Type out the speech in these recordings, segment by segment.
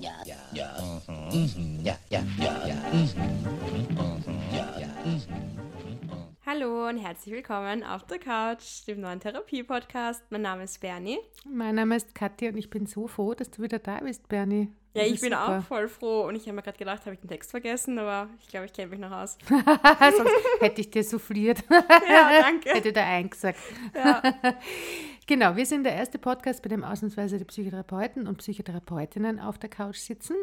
ja, ja, ja, mhm. ja, ja, ja, ja, mhm. ja, ja. Hallo und herzlich willkommen auf der Couch, dem neuen Therapie-Podcast. Mein Name ist Bernie. Mein Name ist Katja und ich bin so froh, dass du wieder da bist, Bernie. Ja, ich bin super. auch voll froh und ich habe mir gerade gedacht, habe ich den Text vergessen, aber ich glaube, ich kenne mich noch aus. Sonst hätte ich dir souffliert. ja, danke. hätte da eingesagt. Ja. genau, wir sind der erste Podcast, bei dem ausnahmsweise die Psychotherapeuten und Psychotherapeutinnen auf der Couch sitzen.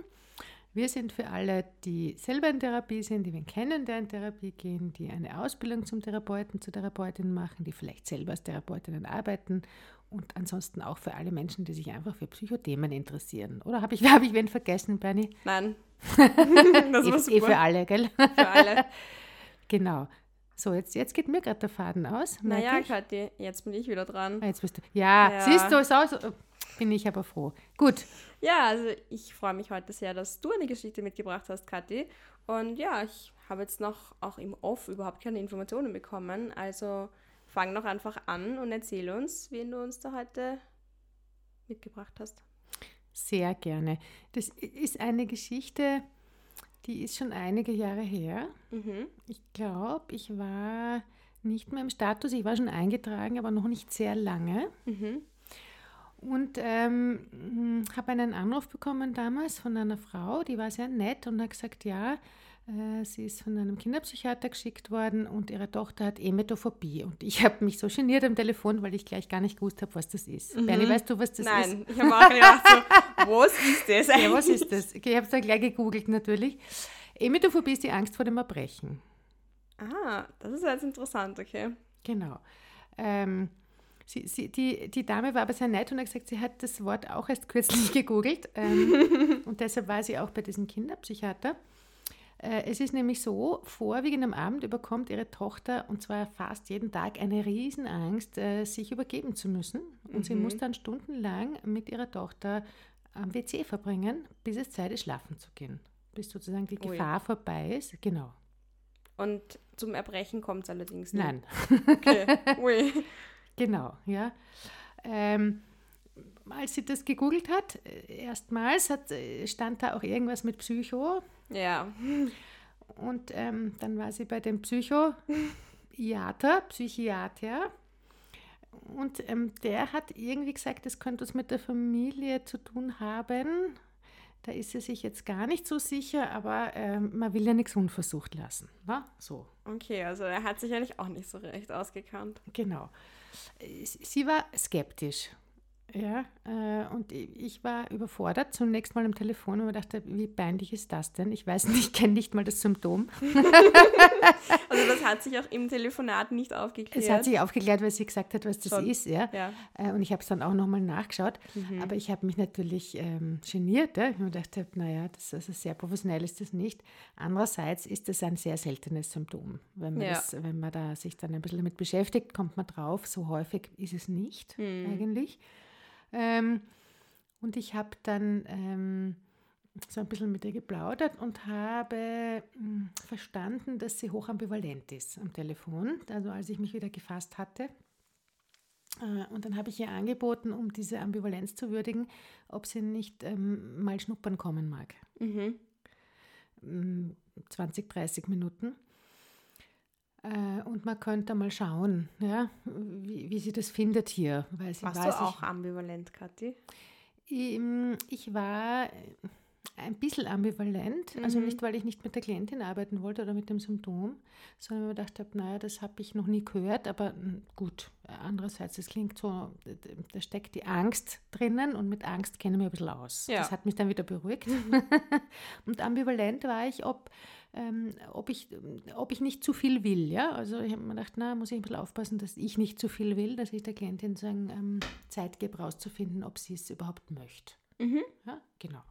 Wir sind für alle, die selber in Therapie sind, die wir kennen, der in Therapie gehen, die eine Ausbildung zum Therapeuten, zur Therapeutin machen, die vielleicht selber als Therapeutinnen arbeiten und ansonsten auch für alle Menschen, die sich einfach für Psychothemen interessieren. Oder habe ich, hab ich wen vergessen, Bernie? Nein. das war super. Eh für alle, gell? Für alle. genau. So, jetzt, jetzt geht mir gerade der Faden aus. Naja, Kathi, jetzt bin ich wieder dran. Ah, jetzt bist du. Ja, ja. siehst du, so, so, bin ich aber froh. Gut. Ja, also ich freue mich heute sehr, dass du eine Geschichte mitgebracht hast, Kathi. Und ja, ich habe jetzt noch auch im Off überhaupt keine Informationen bekommen. Also fang noch einfach an und erzähl uns, wen du uns da heute mitgebracht hast. Sehr gerne. Das ist eine Geschichte, die ist schon einige Jahre her. Mhm. Ich glaube, ich war nicht mehr im Status, ich war schon eingetragen, aber noch nicht sehr lange. Mhm. Und ähm, habe einen Anruf bekommen damals von einer Frau, die war sehr nett und hat gesagt, ja, sie ist von einem Kinderpsychiater geschickt worden und ihre Tochter hat Emetophobie. Und ich habe mich so geniert am Telefon, weil ich gleich gar nicht gewusst habe, was das ist. Mhm. Bernie, weißt du, was das Nein, ist? Nein, ich habe auch gedacht, so, was ist das eigentlich? Ja, was ist das? Okay, ich habe es dann gleich gegoogelt natürlich. Emetophobie ist die Angst vor dem Erbrechen. Ah, das ist jetzt interessant, okay. Genau. Ähm, sie, sie, die, die Dame war aber sehr nett und hat gesagt, sie hat das Wort auch erst kürzlich gegoogelt. Ähm, und deshalb war sie auch bei diesem Kinderpsychiater. Äh, es ist nämlich so, vorwiegend am Abend überkommt ihre Tochter, und zwar fast jeden Tag, eine Riesenangst, äh, sich übergeben zu müssen. Und mhm. sie muss dann stundenlang mit ihrer Tochter am WC verbringen, bis es Zeit ist, schlafen zu gehen. Bis sozusagen die Ui. Gefahr vorbei ist. Genau. Und zum Erbrechen kommt es allerdings nicht. Nein. Okay. Ui. genau, ja. Ähm, als sie das gegoogelt hat, äh, erstmals hat, stand da auch irgendwas mit Psycho. Ja. Und ähm, dann war sie bei dem Psychiater, Psychiater. Und ähm, der hat irgendwie gesagt, das könnte was mit der Familie zu tun haben. Da ist sie sich jetzt gar nicht so sicher, aber ähm, man will ja nichts unversucht lassen. Ne? So. Okay, also er hat sich eigentlich auch nicht so recht ausgekannt. Genau. Sie war skeptisch ja, äh, und ich war überfordert zunächst mal am Telefon und dachte, wie peinlich ist das denn? Ich weiß nicht, ich kenne nicht mal das Symptom. also das hat sich auch im Telefonat nicht aufgeklärt. Es hat sich aufgeklärt, weil sie gesagt hat, was das Schon. ist. Ja. ja. Äh, und ich habe es dann auch nochmal nachgeschaut. Mhm. Aber ich habe mich natürlich ähm, geniert. Ja. Ich mir gedacht, naja, das, also sehr professionell ist das nicht. Andererseits ist das ein sehr seltenes Symptom. Wenn man, ja. das, wenn man da sich dann ein bisschen damit beschäftigt, kommt man drauf. So häufig ist es nicht mhm. eigentlich. Ähm, und ich habe dann ähm, so ein bisschen mit ihr geplaudert und habe mh, hm, verstanden, dass sie hochambivalent ist am Telefon, also als ich mich wieder gefasst hatte. Äh, und dann habe ich ihr angeboten, um diese Ambivalenz zu würdigen, ob sie nicht ähm, mal schnuppern kommen mag. Mhm. 20, hm, 30 Minuten. Äh, und man könnte mal schauen, ja, wie, wie sie das findet hier. Weil sie Warst weiß, du auch ich, ambivalent, Kathi? Ich, ich war ein bisschen ambivalent. Also mhm. Also nicht, weil ich nicht mit der Klientin arbeiten wollte oder mit dem Symptom, sondern weil ich gedacht habe, naja, das habe ich noch nie gehört, aber hm, gut. Andererseits, es klingt so, da steckt die Angst drinnen und mit Angst kenne ich mich ein bisschen aus. Ja. Das hat mich dann wieder beruhigt. und ambivalent war ich, ob, ähm, ob, ich, ob ich nicht zu viel will. Ja? Also ich habe mir gedacht, na, muss ich ein bisschen aufpassen, dass ich nicht zu viel will, dass ich der Klientin sagen, ähm, Zeit gebe, rauszufinden, ob sie es überhaupt möchte. Mhm. Ja, genau.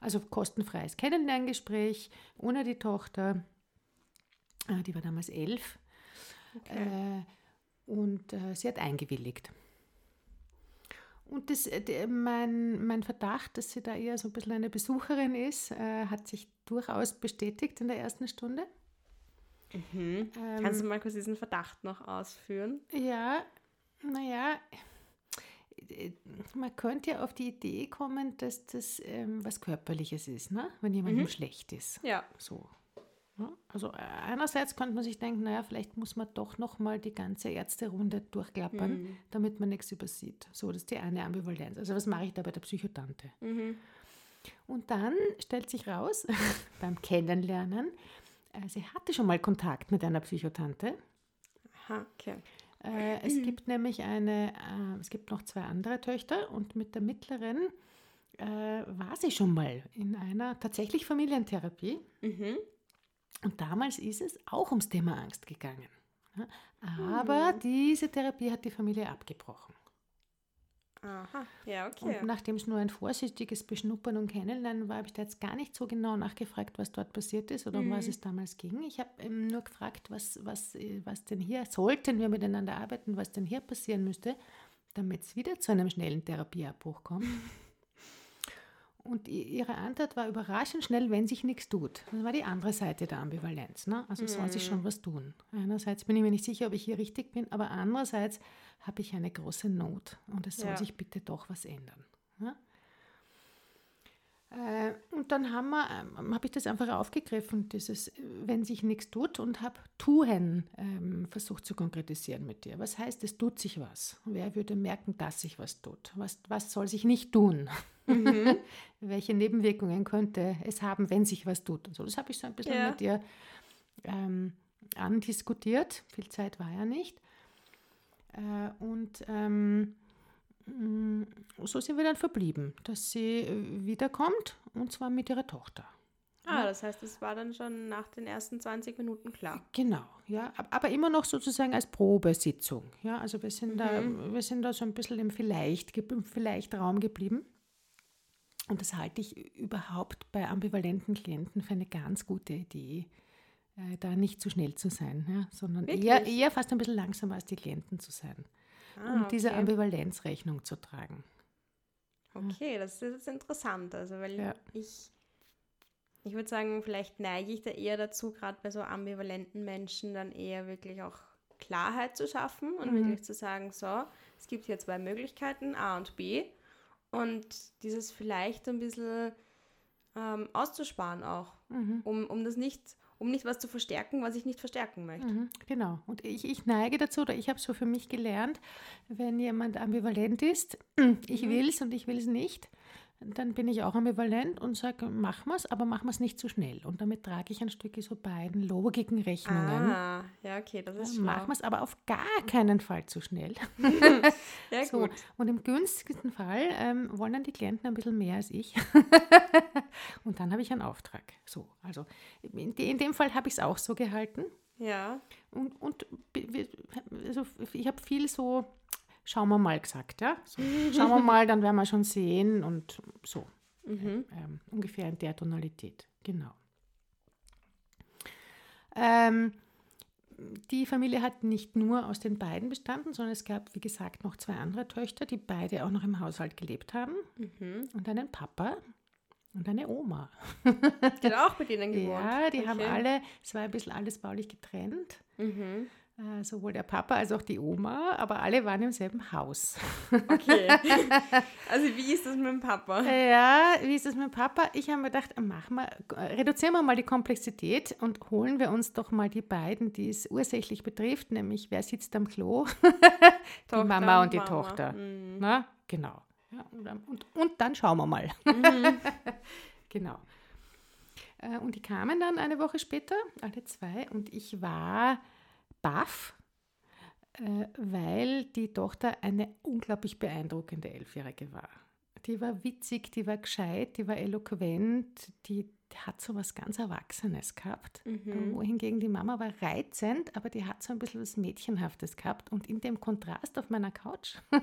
Also kostenfreies Kennenlerngespräch ohne die Tochter. Äh, die war damals elf. Okay. Äh, und äh, sie hat eingewilligt. Und das, mein, mein Verdacht, dass sie da eher so ein bisschen eine Besucherin ist, hat sich durchaus bestätigt in der ersten Stunde. Mhm. Ähm, Kannst du mal kurz diesen Verdacht noch ausführen? Ja, naja, äh, man könnte ja auf die Idee kommen, dass das ähm, was Körperliches ist, ne? wenn jemandem mhm. schlecht ist. Ja. So. Ja? Also äh, einerseits könnte man sich denken, naja, vielleicht muss man doch nochmal die ganze Ärzterunde durchklappern, mhm. damit man nichts übersieht. So, das ist die eine Ambivalenz. Also was mache ich da bei der Psychotante? Mhm. Und dann stellt sich raus, beim Kennenlernen, äh, sie hatte schon mal Kontakt mit einer Psychotante. Aha, okay. Äh, es gibt nämlich eine, äh, es gibt noch zwei andere Töchter und mit der mittleren äh, war sie schon mal in einer tatsächlich Familientherapie. Mhm. Und damals ist es auch ums Thema Angst gegangen. Aber mhm. diese Therapie hat die Familie abgebrochen. Aha, ja, okay. Und nachdem es nur ein vorsichtiges Beschnuppern und Kennenlernen war, habe ich da jetzt gar nicht so genau nachgefragt, was dort passiert ist oder mhm. um was mhm. es damals ging. Ich habe ähm, nur gefragt, was, was, was denn hier, sollten wir miteinander arbeiten, was denn hier passieren müsste, damit es wieder zu einem schnellen Therapieabbruch kommt. Und ihre Antwort war überraschend schnell, wenn sich nichts tut. Das war die andere Seite der Ambivalenz. Ne? Also soll sich schon mhm. was tun. Einerseits bin ich mir nicht sicher, ob ich hier richtig bin, aber andererseits habe ich eine große Not und es soll ja. sich bitte doch was ändern. Äh, und dann haben wir, ähm, habe ich das einfach aufgegriffen, dieses, wenn sich nichts tut und habe tun ähm, versucht zu konkretisieren mit dir. Was heißt, es tut sich was? Wer würde merken, dass sich was tut? Was, was soll sich nicht tun? Mhm. Welche Nebenwirkungen könnte es haben, wenn sich was tut? Und so, das habe ich so ein bisschen ja. mit dir ähm, andiskutiert. Viel Zeit war ja nicht. Äh, und ähm, so sind wir dann verblieben, dass sie äh, wiederkommt und zwar mit ihrer Tochter. Ah, das heißt, es war dann schon nach den ersten 20 Minuten klar. Genau, ja, aber immer noch sozusagen als Probesitzung. Ja, also wir sind, mhm. da, wir sind da so ein bisschen im Vielleicht, im Vielleicht-Raum geblieben. Und das halte ich überhaupt bei ambivalenten Klienten für eine ganz gute Idee, äh, da nicht zu schnell zu sein, ja, sondern eher, eher fast ein bisschen langsamer als die Klienten zu sein ah, um okay. diese Ambivalenz Rechnung zu tragen. Okay, das ist jetzt interessant. Also, weil ja. ich, ich würde sagen, vielleicht neige ich da eher dazu, gerade bei so ambivalenten Menschen dann eher wirklich auch Klarheit zu schaffen und mhm. wirklich zu sagen, so, es gibt hier zwei Möglichkeiten, A und B. Und dieses vielleicht ein bisschen ähm, auszusparen auch, mhm. um, um das nicht um nicht was zu verstärken, was ich nicht verstärken möchte. Mhm, genau. Und ich, ich neige dazu, oder ich habe so für mich gelernt, wenn jemand ambivalent ist, ich mhm. will es und ich will es nicht, dann bin ich auch ambivalent und sage, machen wir es, aber machen wir es nicht zu schnell. Und damit trage ich ein Stück so beiden logigen Rechnungen. Ah, ja, okay, das ist schlau. Machen wir es aber auf gar keinen Fall zu schnell. ja, so. gut. Und im günstigsten Fall ähm, wollen dann die Klienten ein bisschen mehr als ich. und dann habe ich einen Auftrag. So, also in, in dem Fall habe ich es auch so gehalten. Ja. Und, und also ich habe viel so schauen wir mal gesagt, ja. So, schauen wir mal, dann werden wir schon sehen und so. Mhm. Ähm, ungefähr in der Tonalität, genau. Ähm, die Familie hat nicht nur aus den beiden bestanden, sondern es gab, wie gesagt, noch zwei andere Töchter, die beide auch noch im Haushalt gelebt haben. Mhm. Und einen Papa und eine Oma. Die hat auch mit ihnen gewohnt. Ja, die okay. haben alle, es war ein bisschen alles baulich getrennt. Mhm. Äh, sowohl der Papa als auch die Oma, aber alle waren im selben Haus. Okay. Also wie ist das mit dem Papa? Ja, wie ist das mit dem Papa? Ich habe mir gedacht, machen wir, reduzieren wir mal die Komplexität und holen wir uns doch mal die beiden, die es ursächlich betrifft, nämlich wer sitzt am Klo? die Mama und die Mama. Tochter. Mhm. Na, genau. Ja, und, und, und, dann schauen wir mal. Mhm. genau. Äh, und die kamen dann eine Woche später, alle zwei, und ich war baff, äh, weil die Tochter eine unglaublich beeindruckende Elfjährige war. Die war witzig, die war gescheit, die war eloquent, die, die hat so was ganz Erwachsenes gehabt. Mhm. Wohingegen die Mama war reizend, aber die hat so ein bisschen was Mädchenhaftes gehabt. Und in dem Kontrast auf meiner Couch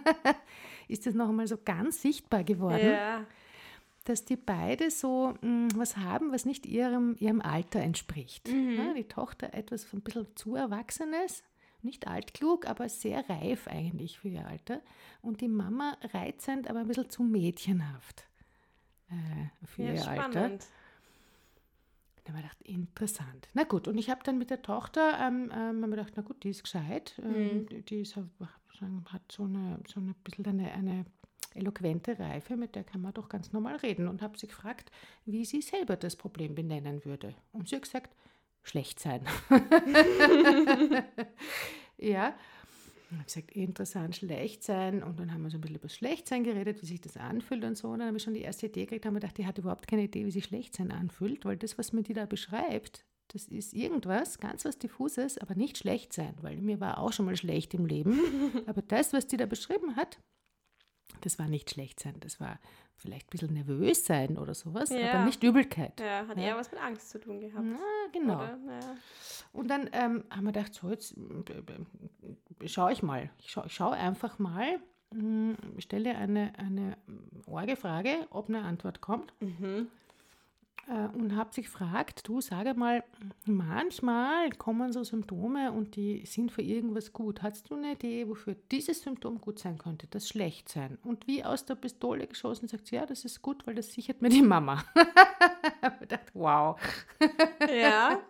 ist das noch einmal so ganz sichtbar geworden. Ja dass die beide so mh, hm, was haben, was nicht ihrem, ihrem Alter entspricht. Mhm. Ja, die Tochter etwas ein bisschen zu Erwachsenes, nicht altklug, aber sehr reif eigentlich für ihr Alter. Und die Mama reizend, aber ein bisschen zu mädchenhaft äh, für ja, ihr spannend. Alter. Da habe ich gedacht, interessant. Na gut, und ich habe dann mit der Tochter ähm, ähm, gedacht, na gut, die ist gescheit. Ähm, mhm. Die ist sagen, hat so eine, so eine bisschen eine, eine eloquente Reife, mit der kann man doch ganz normal reden. Und habe sie gefragt, wie sie selber das Problem benennen würde. Und sie hat gesagt, schlecht sein. ja. Und habe gesagt, interessant, schlecht sein. Und dann haben wir so ein bisschen über das Schlechtsein geredet, wie sich das anfühlt und so. Und dann habe ich schon die erste Idee gekriegt, haben wir gedacht, die hat überhaupt keine Idee, wie sich Schlechtsein anfühlt, weil das, was mir die da beschreibt, das ist irgendwas, ganz was Diffuses, aber nicht schlecht sein, weil mir war auch schon mal schlecht im Leben. aber das, was die da beschrieben hat, das war nicht schlecht sein, das war vielleicht ein bisschen nervös sein oder sowas, ja. aber nicht Übelkeit. Ja, hat ja. eher was mit Angst zu tun gehabt. Na, genau. Ja. Und dann ähm, haben wir gedacht, so jetzt äh, schaue ich mal. Ich schaue schau einfach mal, hm, stelle eine, eine Orgefrage, ob eine Antwort kommt. Mhm und habe sich gefragt, du sage mal, manchmal kommen so Symptome und die sind für irgendwas gut. Hast du eine Idee, wofür dieses Symptom gut sein könnte, das schlecht sein? Und wie aus der Pistole geschossen sagt sie, ja, das ist gut, weil das sichert mir die Mama. ich gedacht, wow. Ja.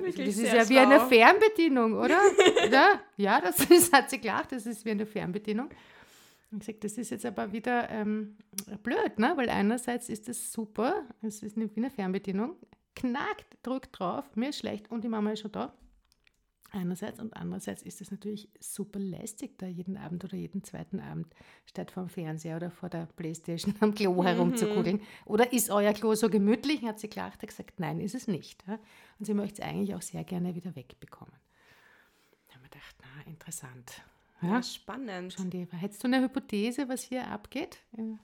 Wirklich das ist ja wie eine Fernbedienung, oder? ja, ja das ist, hat sie gelacht, das ist wie eine Fernbedienung. Und gesagt, das ist jetzt aber wieder ähm, blöd, ne? weil einerseits ist das super, es ist eine, wie eine Fernbedienung, knackt, drückt drauf, mir ist schlecht und die Mama ist schon da. Einerseits und andererseits ist es natürlich super lästig, da jeden Abend oder jeden zweiten Abend statt vor dem Fernseher oder vor der Playstation am Klo mhm. herumzukugeln. Oder ist euer Klo so gemütlich? Hat sie gelacht, hat gesagt, nein, ist es nicht. Und sie möchte es eigentlich auch sehr gerne wieder wegbekommen. Da haben wir gedacht, na, interessant. Ja, spannend. Schon die, hättest du eine Hypothese, was hier abgeht? Ja.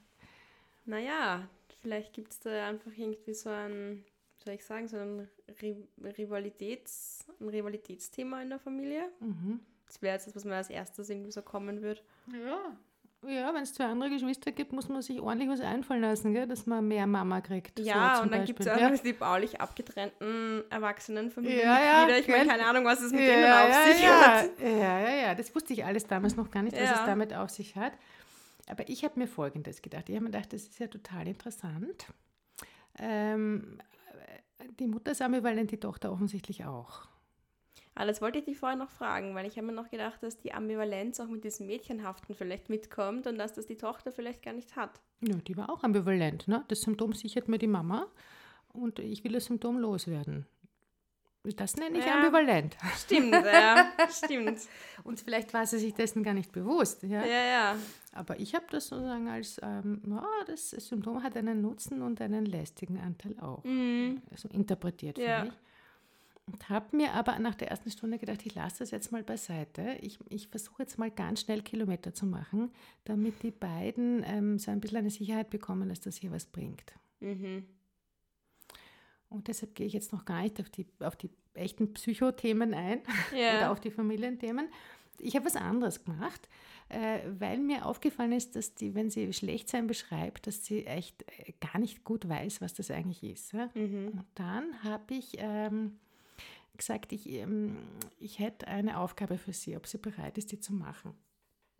Naja, vielleicht gibt es da einfach irgendwie so ein, soll ich sagen, so ein Rivalitäts, ein Rivalitätsthema in der Familie. Mhm. Das wäre jetzt das, was mir als erstes irgendwie so kommen würde. Ja, ja, wenn es zwei andere Geschwister gibt, muss man sich ordentlich was einfallen lassen, gell? dass man mehr Mama kriegt. Ja, so und dann gibt es auch ja. die baulich abgetrennten Erwachsenenfamilienmitglieder. Ja, ja, ich meine, keine Ahnung, was es mit ja, denen auf ja, sich ja. hat. Ja, ja, ja, das wusste ich alles damals noch gar nicht, was es damit auf sich hat. Aber ich habe mir Folgendes gedacht. Ich habe mir gedacht, das ist ja total interessant. Ähm, die Mutter ist ambivalent, die Tochter offensichtlich auch. Aber das wollte ich dich vorher noch fragen, weil ich habe mir noch gedacht, dass die Ambivalenz auch mit diesem Mädchenhaften vielleicht mitkommt und dass das die Tochter vielleicht gar nicht hat. Ja, die war auch ambivalent. Ne? Das Symptom sichert mir die Mama und ich will das Symptom loswerden. Das nenne ich ja, ambivalent. Stimmt, ja, stimmt. Und vielleicht war sie sich dessen gar nicht bewusst. Ja, ja. ja. Aber ich habe das sozusagen als, ähm, oh, das Symptom hat einen Nutzen und einen lästigen Anteil auch. Mhm. Also interpretiert ja. für mich. Und habe mir aber nach der ersten Stunde gedacht, ich lasse das jetzt mal beiseite. Ich, ich versuche jetzt mal ganz schnell Kilometer zu machen, damit die beiden ähm, so ein bisschen eine Sicherheit bekommen, dass das hier was bringt. Mhm. Und deshalb gehe ich jetzt noch gar nicht auf die, auf die echten Psychothemen ein ja. oder auf die Familienthemen. Ich habe was anderes gemacht, äh, weil mir aufgefallen ist, dass die, wenn sie Schlechtsein beschreibt, dass sie echt äh, gar nicht gut weiß, was das eigentlich ist. Ja? Mhm. Und dann habe ich ähm, gesagt, ich, ähm, ich hätte eine Aufgabe für sie, ob sie bereit ist, die zu machen.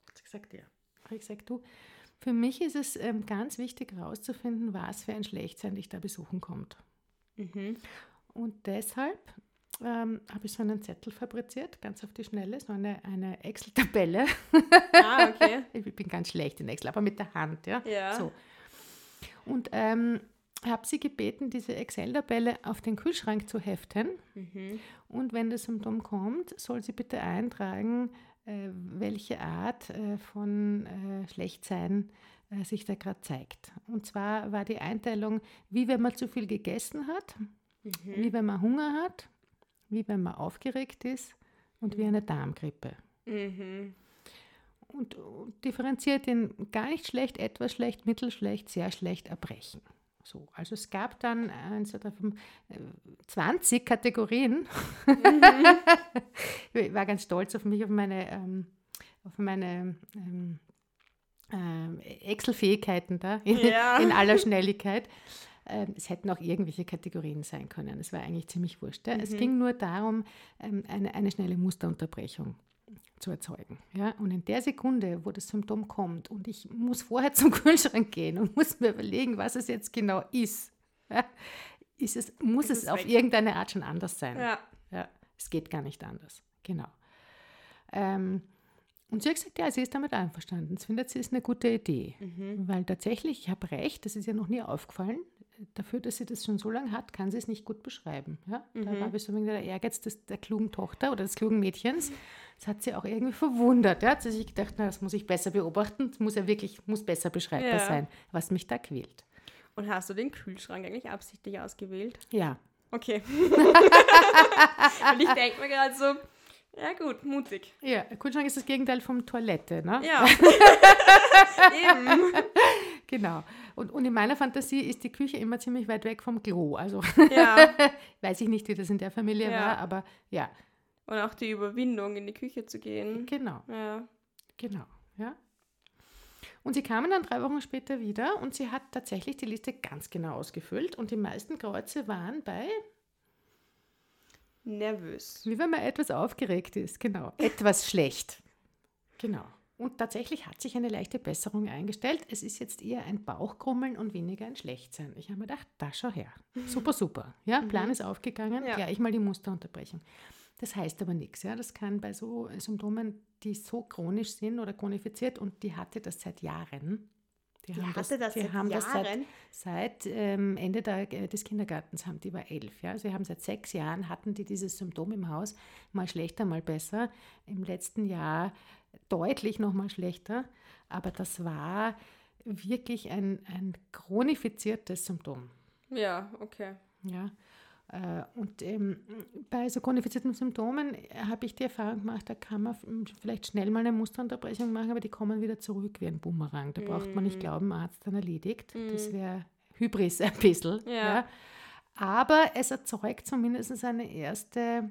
Hat sie gesagt, ja. Habe ich gesagt, du, für mich ist es ähm, ganz wichtig herauszufinden, was für ein Schlechtsein dich da besuchen kommt. Mhm. Und deshalb ähm, habe ich so einen Zettel fabriziert, ganz auf die Schnelle, so eine, eine Excel-Tabelle. Ah, okay. ich bin ganz schlecht in Excel, aber mit der Hand, ja. ja. So. Und ähm, habe sie gebeten, diese Excel-Tabelle auf den Kühlschrank zu heften. Mhm. Und wenn das Symptom kommt, soll sie bitte eintragen, äh, welche Art äh, von äh, Schlechtsein sich da gerade zeigt. Und zwar war die Einteilung, wie wenn man zu viel gegessen hat, mhm. wie wenn man Hunger hat, wie wenn man aufgeregt ist und mhm. wie eine Darmgrippe. Mhm. Und, und differenziert in gar nicht schlecht, etwas schlecht, mittelschlecht, sehr schlecht, erbrechen. So, also es gab dann äh, 20 Kategorien. Mhm. ich war ganz stolz auf mich, auf meine, ähm, auf meine ähm, äh, Excel-Fähigkeiten da in, ja. in, aller Schnelligkeit. Ähm, es hätten auch irgendwelche Kategorien sein können. Es war eigentlich ziemlich wurscht. Mhm. Es ging nur darum, ähm, eine, eine schnelle Musterunterbrechung zu erzeugen. Ja? Und in der Sekunde, wo das Symptom kommt und ich muss vorher zum Kühlschrank gehen und muss mir überlegen, was es jetzt genau ist, ja? ist es, muss ist es, es auf irgendeine Art schon anders sein. Ja. ja. Es geht gar nicht anders. Genau. Ähm, Und sie hat gesagt, ja, sie ist damit einverstanden. Sie findet, sie ist eine gute Idee. Mhm. Weil tatsächlich, ich habe recht, das ist ihr noch nie aufgefallen. Dafür, dass sie das schon so lange hat, kann sie es nicht gut beschreiben. Ja? Da Mhm. war so ein wenig der Ehrgeiz des, der klugen Tochter oder des klugen Mädchens. Das hat sie auch irgendwie verwundert. Ja? Hat sie sich gedacht, na, das muss ich besser beobachten. Das muss ja wirklich muss besser beschreibbar Ja. sein, was mich da quält. Und hast du den Kühlschrank eigentlich absichtlich ausgewählt? Ja, Okay. Und ich denke mir gerade so, ja gut, mutig. ja, der Kühlschrank ist das Gegenteil vom Toilette. Ne? Ja. Eben. Genau. Und, und in meiner Fantasie ist die Küche immer ziemlich weit weg vom Klo. Also Ja. weiß ich nicht, wie das in der Familie Ja. war, aber ja, Und auch die Überwindung, in die Küche zu gehen. genau. Ja. Genau, ja. Und sie kamen dann drei Wochen später wieder und sie hat tatsächlich die Liste ganz genau ausgefüllt und die meisten Kreuze waren bei, Nervös. wie wenn man etwas aufgeregt ist, genau, etwas schlecht. Genau. Und tatsächlich hat sich eine leichte Besserung eingestellt. Es ist jetzt eher ein Bauchkrummeln und weniger ein Schlechtsein. Ich habe mir gedacht, da schau her. Super, super. Ja, Plan ist aufgegangen. Ja. Gleich mal die Musterunterbrechung. Das heißt aber nichts. Ja. Das kann bei so Symptomen, die so chronisch sind oder chronifiziert und die hatte das seit Jahren. Die, Die haben hatte das die seit haben das seit, Jahren? seit ähm, Ende der, äh, des Kindergartens, haben die war elf. Ja. Sie haben seit sechs Jahren, hatten die dieses Symptom im Haus, mal schlechter, mal besser. Im letzten Jahr deutlich noch mal schlechter. Aber das war wirklich ein, ein chronifiziertes Symptom. Ja, okay. Ja. Äh, Und ähm, bei so chronifizierten Symptomen habe ich die Erfahrung gemacht, da kann man vielleicht schnell mal eine Musterunterbrechung machen, aber die kommen wieder zurück wie ein Boomerang. Da braucht man nicht glauben, Arzt dann erledigt. Das wäre Hybris ein bisschen. Ja. Ja. Aber es erzeugt zumindest eine erste,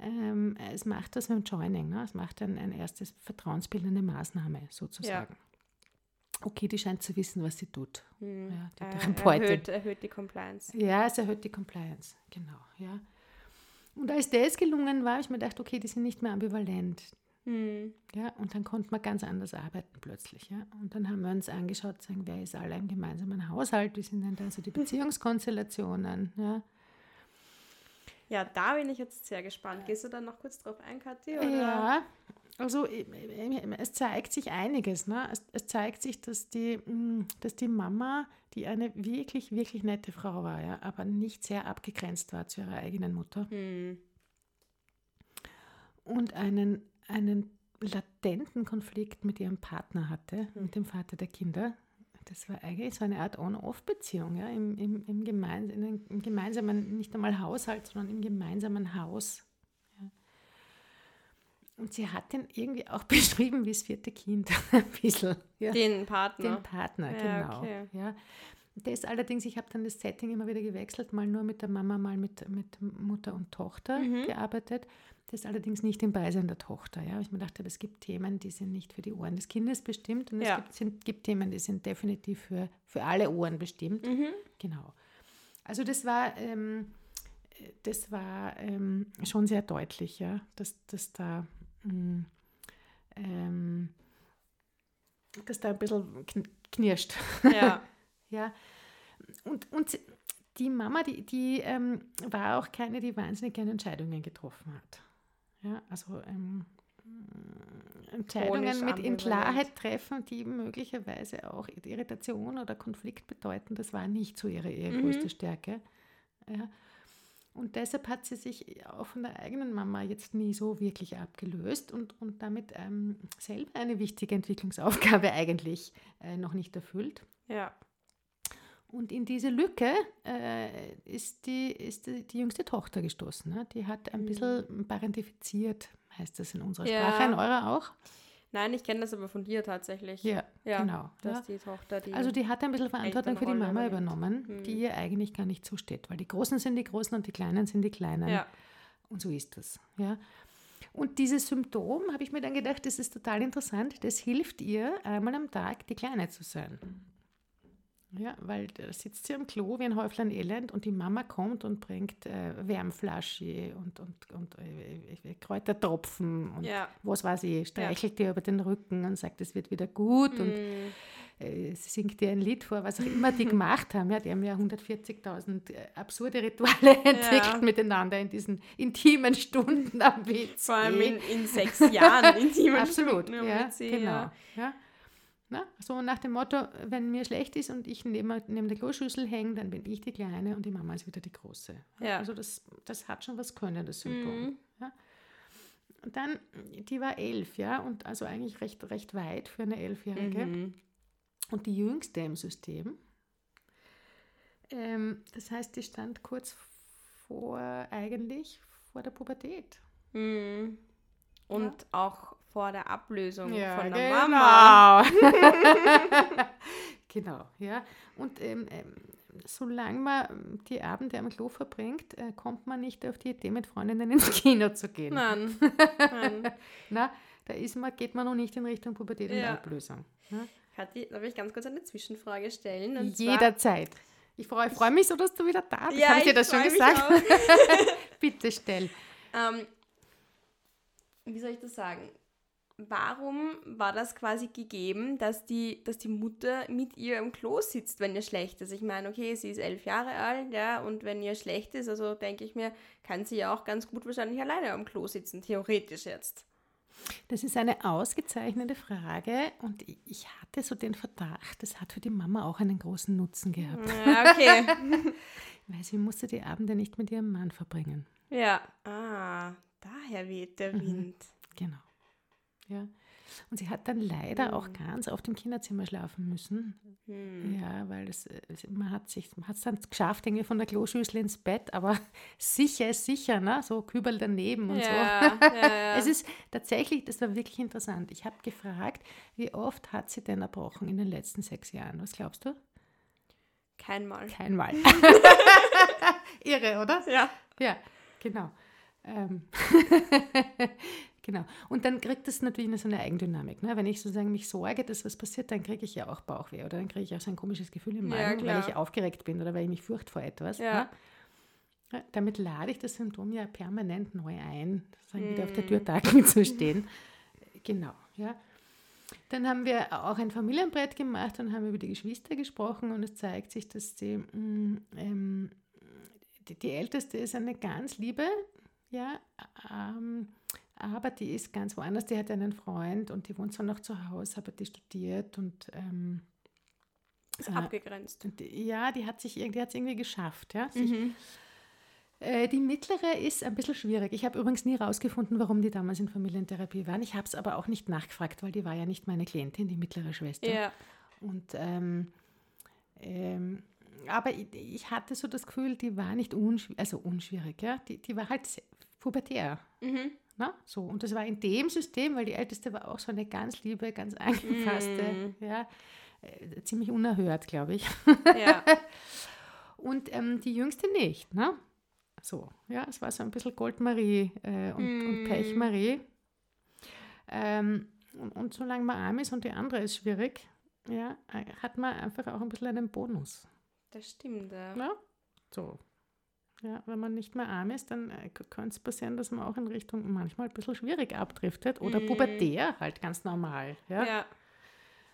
ähm, es macht das mit dem Joining, ne? es macht ein, ein erstes vertrauensbildende Maßnahme sozusagen. Okay, die scheint zu wissen, was sie tut. Hm. Ja, die Äh, Therapeutin. erhöht, erhöht die Compliance. Ja, es erhöht die Compliance, genau, ja. Und als das gelungen war, habe ich mir gedacht, okay, die sind nicht mehr ambivalent. Hm. Ja, und dann konnte man ganz anders arbeiten plötzlich. Ja. Und dann haben wir uns angeschaut, sagen, wer ist alle im gemeinsamen Haushalt, wie sind denn da so die Beziehungskonstellationen. Ja. Ja, da bin ich jetzt sehr gespannt. Gehst du dann noch kurz drauf ein, Kathi? Oder? Ja, also es zeigt sich einiges. Ne? Es, es zeigt sich, dass die, mh, dass die Mama, die eine wirklich, wirklich nette Frau war, ja, aber nicht sehr abgegrenzt war zu ihrer eigenen Mutter Hm. und einen, einen latenten Konflikt mit ihrem Partner hatte, mit dem Vater der Kinder. Das war eigentlich so eine Art On-Off-Beziehung, ja, im, im, im, gemein, in einem- im gemeinsamen, nicht einmal Haushalt, sondern im gemeinsamen Haus. Ja. Und sie hat den irgendwie auch beschrieben wie das vierte Kind, ein bisschen. Ja. Den Partner. Den Partner, Ja, genau. okay. Ja. Das allerdings, ich habe dann das Setting immer wieder gewechselt, mal nur mit der Mama, mal mit, mit Mutter und Tochter Mhm. gearbeitet. Das allerdings nicht im Beisein der Tochter. Ja. Ich mir dachte, es gibt Themen, die sind nicht für die Ohren des Kindes bestimmt und Ja. es gibt, sind, gibt Themen, die sind definitiv für, für alle Ohren bestimmt. Mhm. Genau. Also das war, ähm, das war ähm, schon sehr deutlich, ja, dass, dass da mh, ähm, dass da ein bisschen kn- knirscht. Ja. ja. Und, und die Mama, die, die ähm, war auch keine, die wahnsinnig gerne Entscheidungen getroffen hat. Ja, also ähm, Entscheidungen Chronisch mit in. Klarheit treffen, die möglicherweise auch Irritation oder Konflikt bedeuten, das war nicht so ihre, ihre Mhm. größte Stärke. Ja. Und deshalb hat sie sich auch von der eigenen Mama jetzt nie so wirklich abgelöst und, und damit ähm, selber eine wichtige Entwicklungsaufgabe eigentlich äh, noch nicht erfüllt. Ja. Und in diese Lücke äh, ist, die, ist die, die jüngste Tochter gestoßen. Ne? Die hat ein bisschen parentifiziert, heißt das in unserer Mhm. Ja. Sprache, in eurer auch. Nein, ich kenne das aber von dir tatsächlich. Ja, Ja, genau. Dass Ja. die Tochter, die. Also die hat ein bisschen Verantwortung für die Mama übernimmt. übernommen, Hm. die ihr eigentlich gar nicht zusteht, weil die Großen sind die Großen und die Kleinen sind die Kleinen. ja. Und so ist das. Ja. Und dieses Symptom, habe ich mir dann gedacht, das ist total interessant, das hilft ihr, einmal am Tag die Kleine zu sein. Ja, weil da sitzt sie am Klo wie ein Häuflein Elend und die Mama kommt und bringt äh, Wärmflasche und, und, und äh, äh, Kräutertropfen und Ja. was weiß ich, streichelt dir über den Rücken und sagt, es wird wieder gut. Und Mm. äh, singt dir ein Lied vor, was auch immer die gemacht haben. Ja, die haben ja 140.000 äh, absurde Rituale entwickelt ja. miteinander in diesen intimen Stunden am WC. Vor allem in, in sechs Jahren intimen Absolut, Stunden am ja, WC. genau. Ja. Ja. Na, so nach dem Motto, wenn mir schlecht ist und ich neben, neben der Kloschüssel hänge, dann bin ich die Kleine und die Mama ist wieder die Große. Ja. Also das, das hat schon was können, das Symptom. Mhm. Ja. Und dann, die war elf, ja, und also eigentlich recht, recht weit für eine Elfjährige. Mhm. Und die jüngste im System. Ähm, das heißt, die stand kurz vor, eigentlich vor der Pubertät. Mhm. Und auch vor der Ablösung Ja, von der genau. Mama. genau, ja. Und ähm, ähm, solange man ähm, die Abende am Klo verbringt, äh, kommt man nicht auf die Idee, mit Freundinnen ins Kino zu gehen. Nein. Nein. Na, da ist man, geht man noch nicht in Richtung Pubertät und Ja. Ablösung. Ne? Kathi, darf ich ganz kurz eine Zwischenfrage stellen? Jederzeit. Ich freue freu mich so, dass du wieder da bist. Ja, Habe ich dir das schon gesagt? Bitte stell. Ähm, wie soll ich das sagen? Warum war das quasi gegeben, dass die, dass die Mutter mit ihr im Klo sitzt, wenn ihr schlecht ist? Ich meine, okay, sie ist elf Jahre alt, ja, und wenn ihr schlecht ist, also denke ich mir, kann sie ja auch ganz gut wahrscheinlich alleine am Klo sitzen, theoretisch jetzt. Das ist eine ausgezeichnete Frage und ich- hatte so den Verdacht, das hat für die Mama auch einen großen Nutzen gehabt, Ja, okay. weil sie musste die Abende nicht mit ihrem Mann verbringen. ja. Ah, daher weht der Mhm. Wind. Genau. Ja. Und sie hat dann leider auch ganz oft im Kinderzimmer schlafen müssen. Hm. Ja, weil es, äh, es- man hat es dann geschafft, irgendwie von der Kloschüssel ins Bett, aber sicher ist sicher, ne? So Kübel daneben und so. Ja, ja, ja. Es ist tatsächlich, das war wirklich interessant. Ich habe gefragt, wie oft hat sie denn erbrochen in den letzten sechs Jahren? Was glaubst du? Kein Mal. Kein Mal. Irre, oder? Ja. Ja, genau. Ähm, genau. Und dann kriegt das natürlich eine, so eine Eigendynamik. Ne? Wenn ich sozusagen mich sorge, dass was passiert, dann kriege ich ja auch Bauchweh oder dann kriege ich auch so ein komisches Gefühl im Ja, Magen, weil klar. ich aufgeregt bin oder weil ich mich fürchte vor etwas. Ja. Ne? Ja, damit lade ich das Symptom ja permanent neu ein, sozusagen wieder auf der Mhm. Türtaken zu stehen. Genau, ja. Dann haben wir auch ein Familienbrett gemacht und haben über die Geschwister gesprochen und es zeigt sich, dass die, mm, ähm, die, die Älteste ist eine ganz liebe, ja, ähm, aber die ist ganz woanders, die hat einen Freund und die wohnt zwar noch zu Hause, aber die studiert und ähm, Ist Äh, abgegrenzt. die, ja, die hat sich irgendwie, die hat's irgendwie geschafft, ja, sich Mhm. äh, die mittlere ist ein bisschen schwierig. Ich habe übrigens nie herausgefunden, warum die damals in Familientherapie waren. Ich habe es aber auch nicht nachgefragt, weil die war ja nicht meine Klientin, die mittlere Schwester. Ja. Und ähm, ähm, aber ich, ich hatte so das Gefühl, die war nicht unschwierig, also unschwierig, ja. Die, die war halt pubertär. Mhm. Na, so. Und das war in dem System, weil die Älteste war auch so eine ganz liebe, ganz angepasste, Mm. ja, äh, ziemlich unerhört, glaube ich. Ja. Und ähm, die Jüngste nicht, ne? So, ja, es war so ein bisschen Goldmarie äh, und, und Mm. Pechmarie. Ähm, und, und solange man arm ist und die andere ist schwierig, ja, äh, hat man einfach auch ein bisschen einen Bonus. Das stimmt, ja. Ja? So. Ja, wenn man nicht mehr arm ist, dann äh, könnte es passieren, dass man auch in Richtung manchmal ein bisschen schwierig abdriftet oder Mm. pubertär, halt ganz normal. Ja? Ja.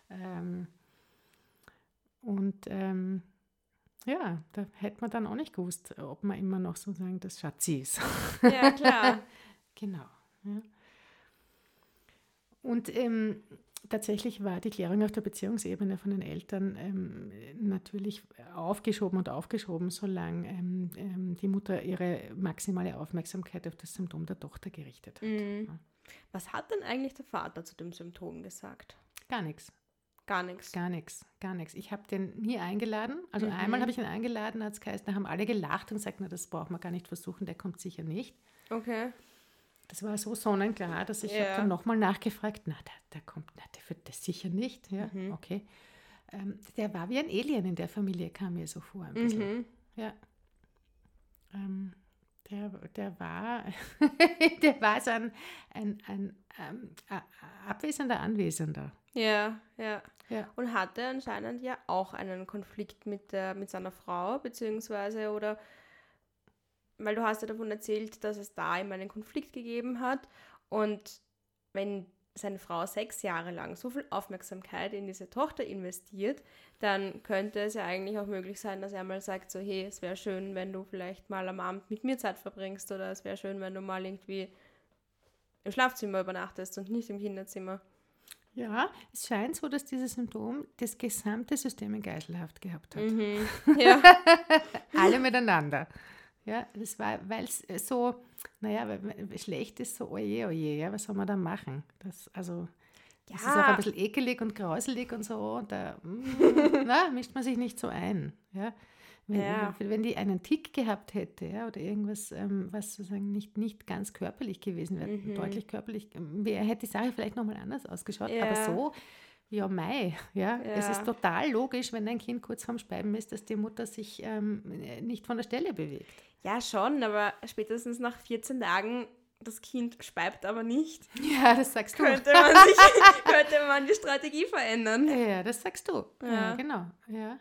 Ähm, und ähm, ja, da hätte man dann auch nicht gewusst, ob man immer noch sozusagen das Schatzi ist. ja, klar. genau. Ja. Und ähm, tatsächlich war die Klärung auf der Beziehungsebene von den Eltern ähm, natürlich aufgeschoben und aufgeschoben, solange ähm, ähm, die Mutter ihre maximale Aufmerksamkeit auf das Symptom der Tochter gerichtet hat. Mhm. Ja. Was hat denn eigentlich der Vater zu dem Symptom gesagt? Gar nichts. Gar nichts. Gar nichts, gar nichts. Ich habe den nie eingeladen. Also Mhm. einmal habe ich ihn eingeladen, hat es geheißen, da haben alle gelacht und gesagt, na, das braucht man gar nicht versuchen, der kommt sicher nicht. Okay. Das war so sonnenklar, dass ich Ja. habe dann nochmal nachgefragt, na, der, der kommt, na, der wird das sicher nicht. Ja, Mhm. okay. Ähm, der war wie ein Alien in der Familie, kam mir so vor. Ein bisschen. Mhm. Ja. Ähm, der, der war, der war so ein, ein, ein, ähm, a- abwesender Anwesender. Ja, ja. Ja. Und hatte anscheinend ja auch einen Konflikt mit, der, mit seiner Frau, beziehungsweise oder weil du hast ja davon erzählt, dass es da eben einen Konflikt gegeben hat und wenn seine Frau sechs Jahre lang so viel Aufmerksamkeit in diese Tochter investiert, dann könnte es ja eigentlich auch möglich sein, dass er mal sagt, so hey, es wäre schön, wenn du vielleicht mal am Abend mit mir Zeit verbringst oder es wäre schön, wenn du mal irgendwie im Schlafzimmer übernachtest und nicht im Kinderzimmer. Ja, es scheint so, dass dieses Symptom das gesamte System in Geiselhaft gehabt hat. Mhm. Ja. Alle miteinander. Ja, das war, weil es so, naja, schlecht ist so, oje, oje, ja, was soll man da machen? Das, also, das ist auch ein bisschen ekelig und grauselig und so, und da mm, na, mischt man sich nicht so ein. Ja. Wenn, Ja. wenn die einen Tick gehabt hätte ja, oder irgendwas, ähm, was sozusagen nicht, nicht ganz körperlich gewesen wäre, Mhm. deutlich körperlich, ähm, wär, hätte die Sache vielleicht nochmal anders ausgeschaut. Aber Ja. so, ja, mei, ja. Es Ja. ist total logisch, wenn ein Kind kurz vorm Speiben ist, dass die Mutter sich ähm, nicht von der Stelle bewegt. Ja, schon, aber spätestens nach 14 Tagen, das Kind speibt aber nicht, Ja, das sagst du. könnte man, sich, könnte man die Strategie verändern. Ja, das sagst du. Ja, Ja. genau. Ja.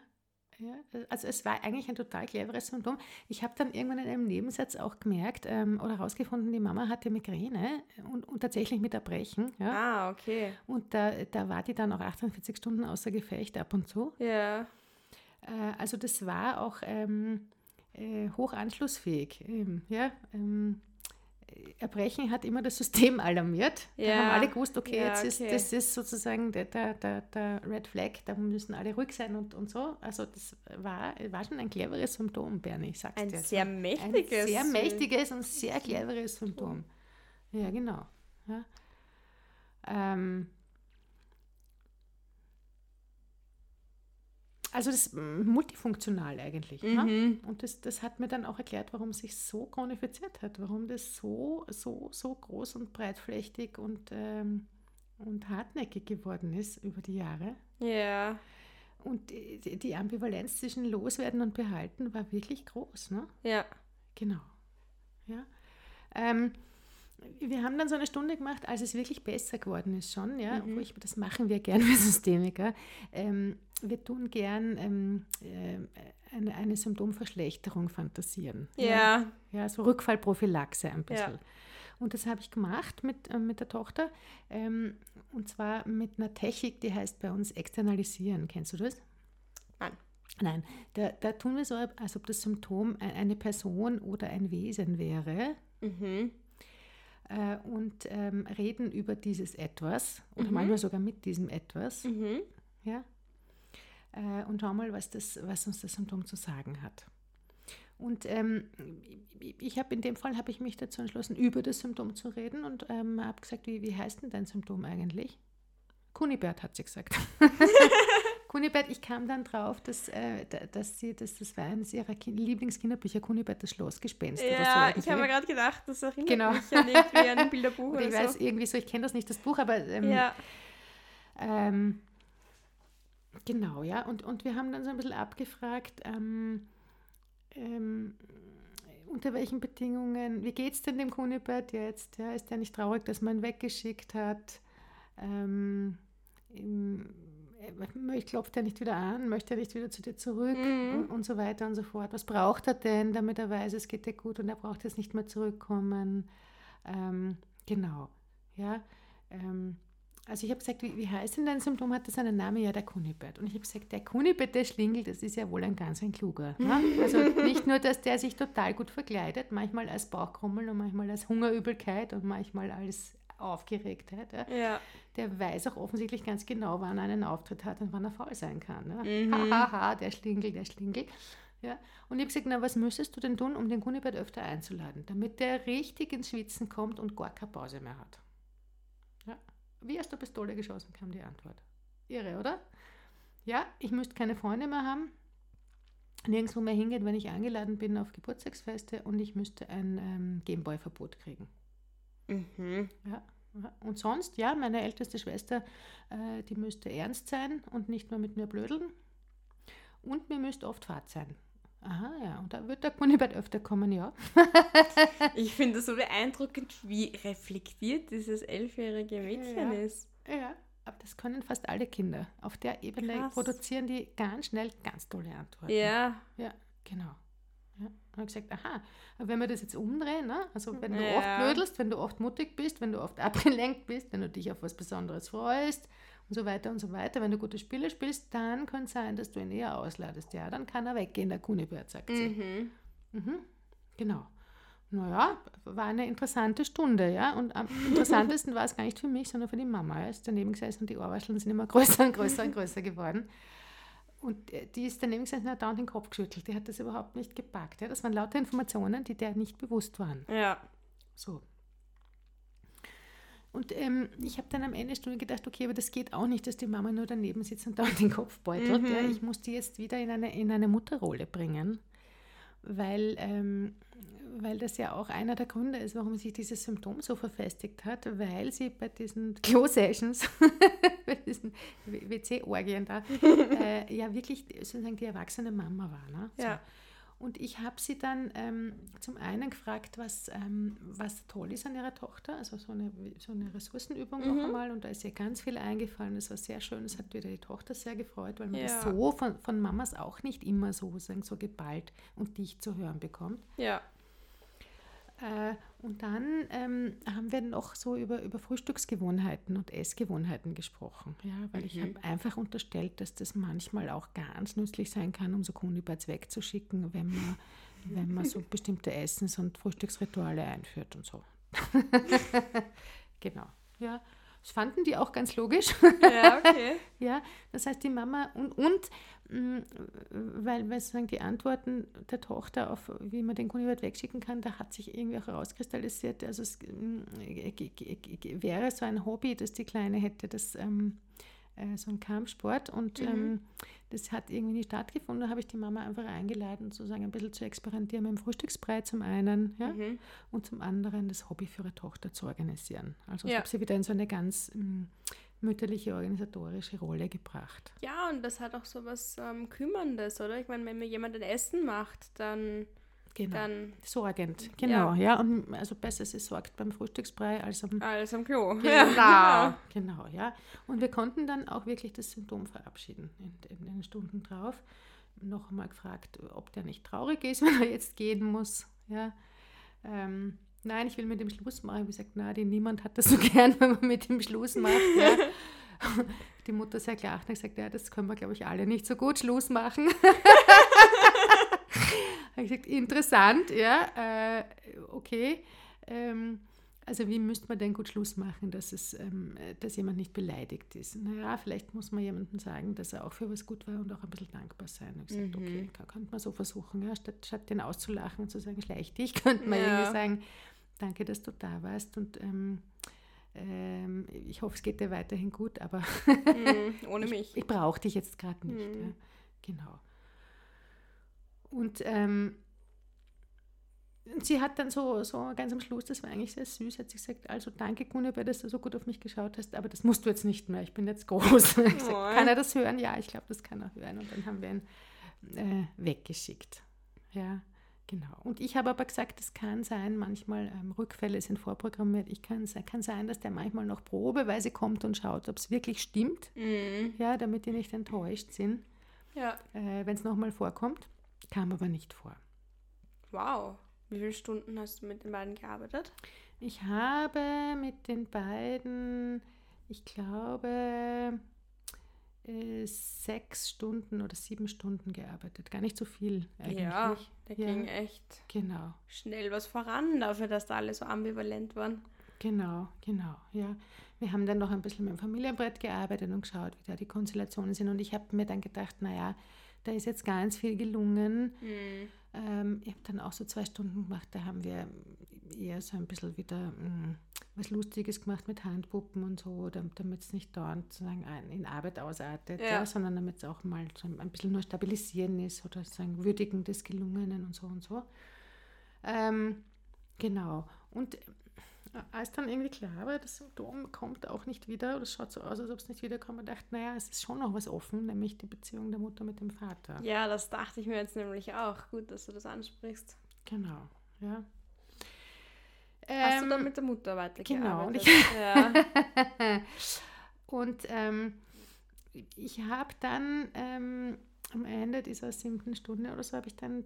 Ja, also es war eigentlich ein total cleveres Symptom. Ich habe dann irgendwann in einem Nebensatz auch gemerkt ähm, oder herausgefunden, die Mama hatte Migräne und, und tatsächlich mit Erbrechen. Ja. Ah, okay. Und da, da war die dann auch 48 Stunden außer Gefecht ab und zu. Ja. Äh, also das war auch ähm, äh, hoch anschlussfähig. Ähm, ja, ähm, Erbrechen hat immer das System alarmiert. Da Ja. haben alle gewusst, okay, Ja, jetzt ist okay. das ist sozusagen der, der, der, der Red Flag, da müssen alle ruhig sein und, und so. Also das war, war schon ein cleveres Symptom, Bernie, ich sag's Ein dir. sehr ein mächtiges. sehr mächtiges und sehr cleveres Symptom. Ja, genau. Ja. Ähm, also das ist mm, multifunktional eigentlich. Ne? Mhm. Und das, das hat mir dann auch erklärt, warum es sich so chronifiziert hat, warum das so, so, so groß und breitflächig und, ähm, und hartnäckig geworden ist über die Jahre. Ja. Und die, die- Ambivalenz zwischen Loswerden und Behalten war wirklich groß. Ne? Ja. Genau. Ja. Ähm, wir haben dann so eine Stunde gemacht, als es wirklich besser geworden ist schon, ja, Mhm. wo ich, das machen wir gern, wir Systemiker. Ähm, wir tun gern ähm, äh, eine, eine Symptomverschlechterung fantasieren. Ja. Ja, so Rückfallprophylaxe ein Ja. bisschen. Und das habe ich gemacht mit, äh, mit der Tochter. Ähm, und zwar mit einer Technik, die heißt bei uns externalisieren. Kennst du das? Nein. Nein, da, da tun wir so, als ob das Symptom ein- eine Person oder ein Wesen wäre Mhm. äh, und ähm, reden über dieses Etwas oder Mhm. manchmal sogar mit diesem Etwas. Mhm. Ja? Äh, und schau mal, was, das, was uns das Symptom zu sagen hat. Und ähm, ich- habe in dem Fall habe ich mich dazu entschlossen, über das Symptom zu reden und ähm, habe gesagt, wie, wie heißt denn dein Symptom eigentlich? Kunibert hat sie gesagt. Kunibert, ich kam dann drauf, dass, äh, da- dass sie, dass das war eines ihrer Kin Lieblingskinderbücher, Kunibert, das Schlossgespenst. oder so Ja, ich habe mir gerade gedacht, das erinnert Genau. mich an irgendwie ein Bilderbuch Oder ich weiß so. irgendwie so, ich kenne das nicht, das Buch, aber ähm, Ja. ähm, genau, ja. Und, und wir haben dann so ein bisschen abgefragt, ähm, ähm, unter welchen Bedingungen, wie geht es denn dem Kunibert jetzt? Ja, ist der nicht traurig, dass man ihn weggeschickt hat? Ähm, äh, klopft er nicht wieder an? Möchte er nicht wieder zu dir zurück? Mhm. Und, und so weiter und so fort. Was braucht er denn, damit er weiß, es geht dir gut und er braucht jetzt nicht mehr zurückkommen? Ähm, genau, ja. Ähm, also ich habe gesagt, wie, wie heißt denn dein Symptom? Hat das einen Namen? Ja, der Kunibert. Und ich habe gesagt, der Kunibert, der Schlingel, das ist ja wohl ein ganz ein kluger. Ne? Also nicht nur, dass der sich total gut verkleidet, manchmal als Bauchkrummeln und manchmal als Hungerübelkeit und manchmal als Aufgeregtheit. Ja? Ja. Der weiß auch offensichtlich ganz genau, wann er einen Auftritt hat und wann er faul sein kann. Ne? Mhm. Ha, ha, ha, der Schlingel, der Schlingel. Ja. Und ich habe gesagt, na, was müsstest du denn tun, um den Kunibert öfter einzuladen, damit der richtig ins Schwitzen kommt und gar keine Pause mehr hat? Wie aus der Pistole geschossen, kam die Antwort. Irre, oder? Ja, ich müsste keine Freunde mehr haben, nirgendwo mehr hingehen, wenn ich eingeladen bin auf Geburtstagsfeste und ich müsste ein ähm, Gameboy-Verbot kriegen. Mhm. Ja. ja. Und sonst, ja, meine älteste Schwester, äh, die müsste ernst sein und nicht mehr mit mir blödeln. Und mir müsste oft Fahrt sein. Aha, ja. Und da wird der Kunibert öfter kommen, ja. Ich finde es so beeindruckend, wie reflektiert dieses elfjährige Mädchen Ja. ist. Ja, aber das können fast alle Kinder. Auf der Ebene Krass. produzieren die ganz schnell ganz tolle Antworten. Ja. Ja, genau. Ja. Und habe gesagt, aha, wenn wir das jetzt umdrehen, ne? also wenn du Ja. oft blödelst, wenn du oft mutig bist, wenn du oft abgelenkt bist, wenn du dich auf was Besonderes freust und so weiter und so weiter, wenn du gute Spiele spielst, dann kann es sein, dass du ihn eher ausladest. Ja, dann kann er weggehen, der Kunibert, sagt sie. Mhm. Mhm. Genau. Naja, war eine interessante Stunde, ja. Und am interessantesten war es gar nicht für mich, sondern für die Mama. Er ist daneben gesessen und die Ohrwascheln sind immer größer und größer und größer geworden. Und äh, die ist daneben gesessen und hat dauernd den Kopf geschüttelt. Die hat das überhaupt nicht gepackt. Ja. Das waren lauter Informationen, die der nicht bewusst waren. Ja. So. Und ähm, ich habe dann am Ende der Stunde gedacht, okay, aber das geht auch nicht, dass die Mama nur daneben sitzt und dauernd den Kopf beutelt. Mhm. Ja. Ich muss die jetzt wieder in eine, in eine Mutterrolle bringen, weil, ähm, weil das ja auch einer der Gründe ist, warum sich dieses Symptom so verfestigt hat, weil sie bei diesen Klo-Sessions, bei diesen WC-Orgien da, äh, ja wirklich sozusagen die erwachsene Mama war. Ne? So. Ja. Und ich habe sie dann ähm, zum einen gefragt, was, ähm, was toll ist an ihrer Tochter, also so eine, so eine Ressourcenübung Mhm. noch einmal. Und da ist ihr ganz viel eingefallen. Das war sehr schön. Das hat wieder die Tochter sehr gefreut, weil man Ja. das so von, von Mamas auch nicht immer so, sagen, so geballt und dicht zu hören bekommt. Ja. Äh, und dann ähm, haben wir noch so über, über Frühstücksgewohnheiten und Essgewohnheiten gesprochen. Ja, weil ich Mhm. habe einfach unterstellt, dass das manchmal auch ganz nützlich sein kann, um so Kunibats wegzuschicken, wenn man, wenn man so bestimmte Essens- und Frühstücksrituale einführt und so. genau. Ja. Das fanden die auch ganz logisch. Ja, okay. Ja, das heißt, die Mama und, und mh, weil, weil sozusagen die Antworten der Tochter auf, wie man den Kunibert wegschicken kann, da hat sich irgendwie auch herauskristallisiert, also es g- wäre so ein Hobby, das die Kleine hätte, das ähm, äh, so ein Kampfsport und Mhm. ähm, das hat irgendwie nicht stattgefunden. Da habe ich die Mama einfach eingeladen, sozusagen ein bisschen zu experimentieren mit dem Frühstücksbrei zum einen, ja, Mhm. und zum anderen das Hobby für ihre Tochter zu organisieren. Also ich Ja. habe sie wieder in so eine ganz mh, mütterliche organisatorische Rolle gebracht. Ja, und das hat auch so was ähm, Kümmerndes, oder? Ich meine, wenn mir jemand ein Essen macht, dann, Genau. dann Sorgend, genau, ja. Und also besser sie sorgt beim Frühstücksbrei als am alles am Klo. Genau, genau, ja. Und wir konnten dann auch wirklich das Symptom verabschieden in, in den Stunden drauf. Noch einmal gefragt, ob der nicht traurig ist, wenn er jetzt gehen muss. Ja. Ähm, nein, ich will mit dem Schluss machen. Ich habe gesagt, na, die niemand hat das so gern, wenn man mit dem Schluss macht. Ja. Die Mutter sehr gelacht und gesagt, ja, das können wir, glaube ich, alle nicht so gut Schluss machen. Habe ich gesagt, interessant, ja, äh, okay. Ähm, also wie müsste man denn gut Schluss machen, dass, es, ähm, äh, dass jemand nicht beleidigt ist? Naja, vielleicht muss man jemandem sagen, dass er auch für was gut war und auch ein bisschen dankbar sein. Und gesagt, Mhm. okay, kann, könnte man so versuchen, ja, statt, statt den auszulachen und zu sagen, schleich dich, könnte man Ja. irgendwie sagen, danke, dass du da warst und ähm, ähm, ich hoffe, es geht dir weiterhin gut, aber Mhm, ohne mich. ich brauche dich jetzt gerade nicht. Mhm. Ja. Genau. Und ähm, sie hat dann so, so ganz am Schluss, das war eigentlich sehr süß, hat sie gesagt, also danke Gunebe, dass du so gut auf mich geschaut hast, aber das musst du jetzt nicht mehr, ich bin jetzt groß. Gesagt, kann er das hören? Ja, ich glaube, das kann er hören. Und dann haben wir ihn äh, weggeschickt. Ja, genau. Und ich habe aber gesagt, es kann sein, manchmal ähm, Rückfälle sind vorprogrammiert. Ich kann, kann sein, dass der manchmal noch probeweise kommt und schaut, ob es wirklich stimmt, Mhm. ja, damit die nicht enttäuscht sind, Ja. äh, wenn es nochmal vorkommt. Kam aber nicht vor. Wow. Wie viele Stunden hast du mit den beiden gearbeitet? Ich habe mit den beiden, ich glaube, äh, sechs Stunden oder sieben Stunden gearbeitet. Gar nicht so viel eigentlich. Ja, da Ja. ging echt Genau, schnell was voran dafür, dass da alle so ambivalent waren. genau, genau, ja. Wir haben dann noch ein bisschen mit dem Familienbrett gearbeitet und geschaut, wie da die Konstellationen sind. Und ich habe mir dann gedacht, naja, da ist jetzt ganz viel gelungen. Mhm. Ähm, ich habe dann auch so zwei Stunden gemacht, da haben wir eher so ein bisschen wieder mh, was Lustiges gemacht mit Handpuppen und so, damit es nicht dauernd sozusagen in Arbeit ausartet, Ja. ja. sondern damit es auch mal so ein bisschen nur stabilisieren ist oder sozusagen Würdigen des Gelungenen und so und so. Ähm, genau. Und als dann irgendwie klar war, das Symptom kommt auch nicht wieder, oder es schaut so aus, als ob es nicht wiederkommt, man dachte, naja, es ist schon noch was offen, nämlich die Beziehung der Mutter mit dem Vater. Ja, das dachte ich mir jetzt nämlich auch. Gut, dass du das ansprichst. Genau, ja. Hast du Ähm, dann mit der Mutter weitergearbeitet? genau, und ich- ja. und ähm, ich habe dann ähm, am Ende dieser siebten Stunde oder so, habe ich dann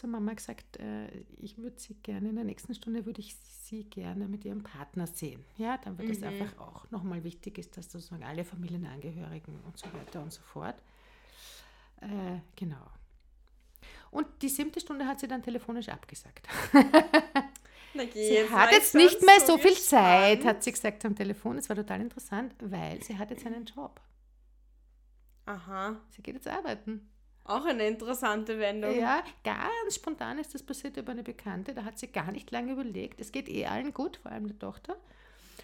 zur Mama gesagt, äh, ich würde sie gerne, in der nächsten Stunde würde ich sie gerne mit ihrem Partner sehen. Ja, dann wird es Mhm. einfach auch nochmal wichtig ist, dass sozusagen alle Familienangehörigen und so weiter und so fort. Äh, genau. Und die siebte Stunde hat sie dann telefonisch abgesagt. Sie hat jetzt nicht mehr so so viel Zeit, hat sie gesagt am Telefon. Es war total interessant, weil sie hat jetzt einen Job. Aha. Sie geht jetzt arbeiten. Auch eine interessante Wendung. Ja, ganz spontan ist das passiert über eine Bekannte. Da hat sie gar nicht lange überlegt. Es geht eh allen gut, vor allem der Tochter.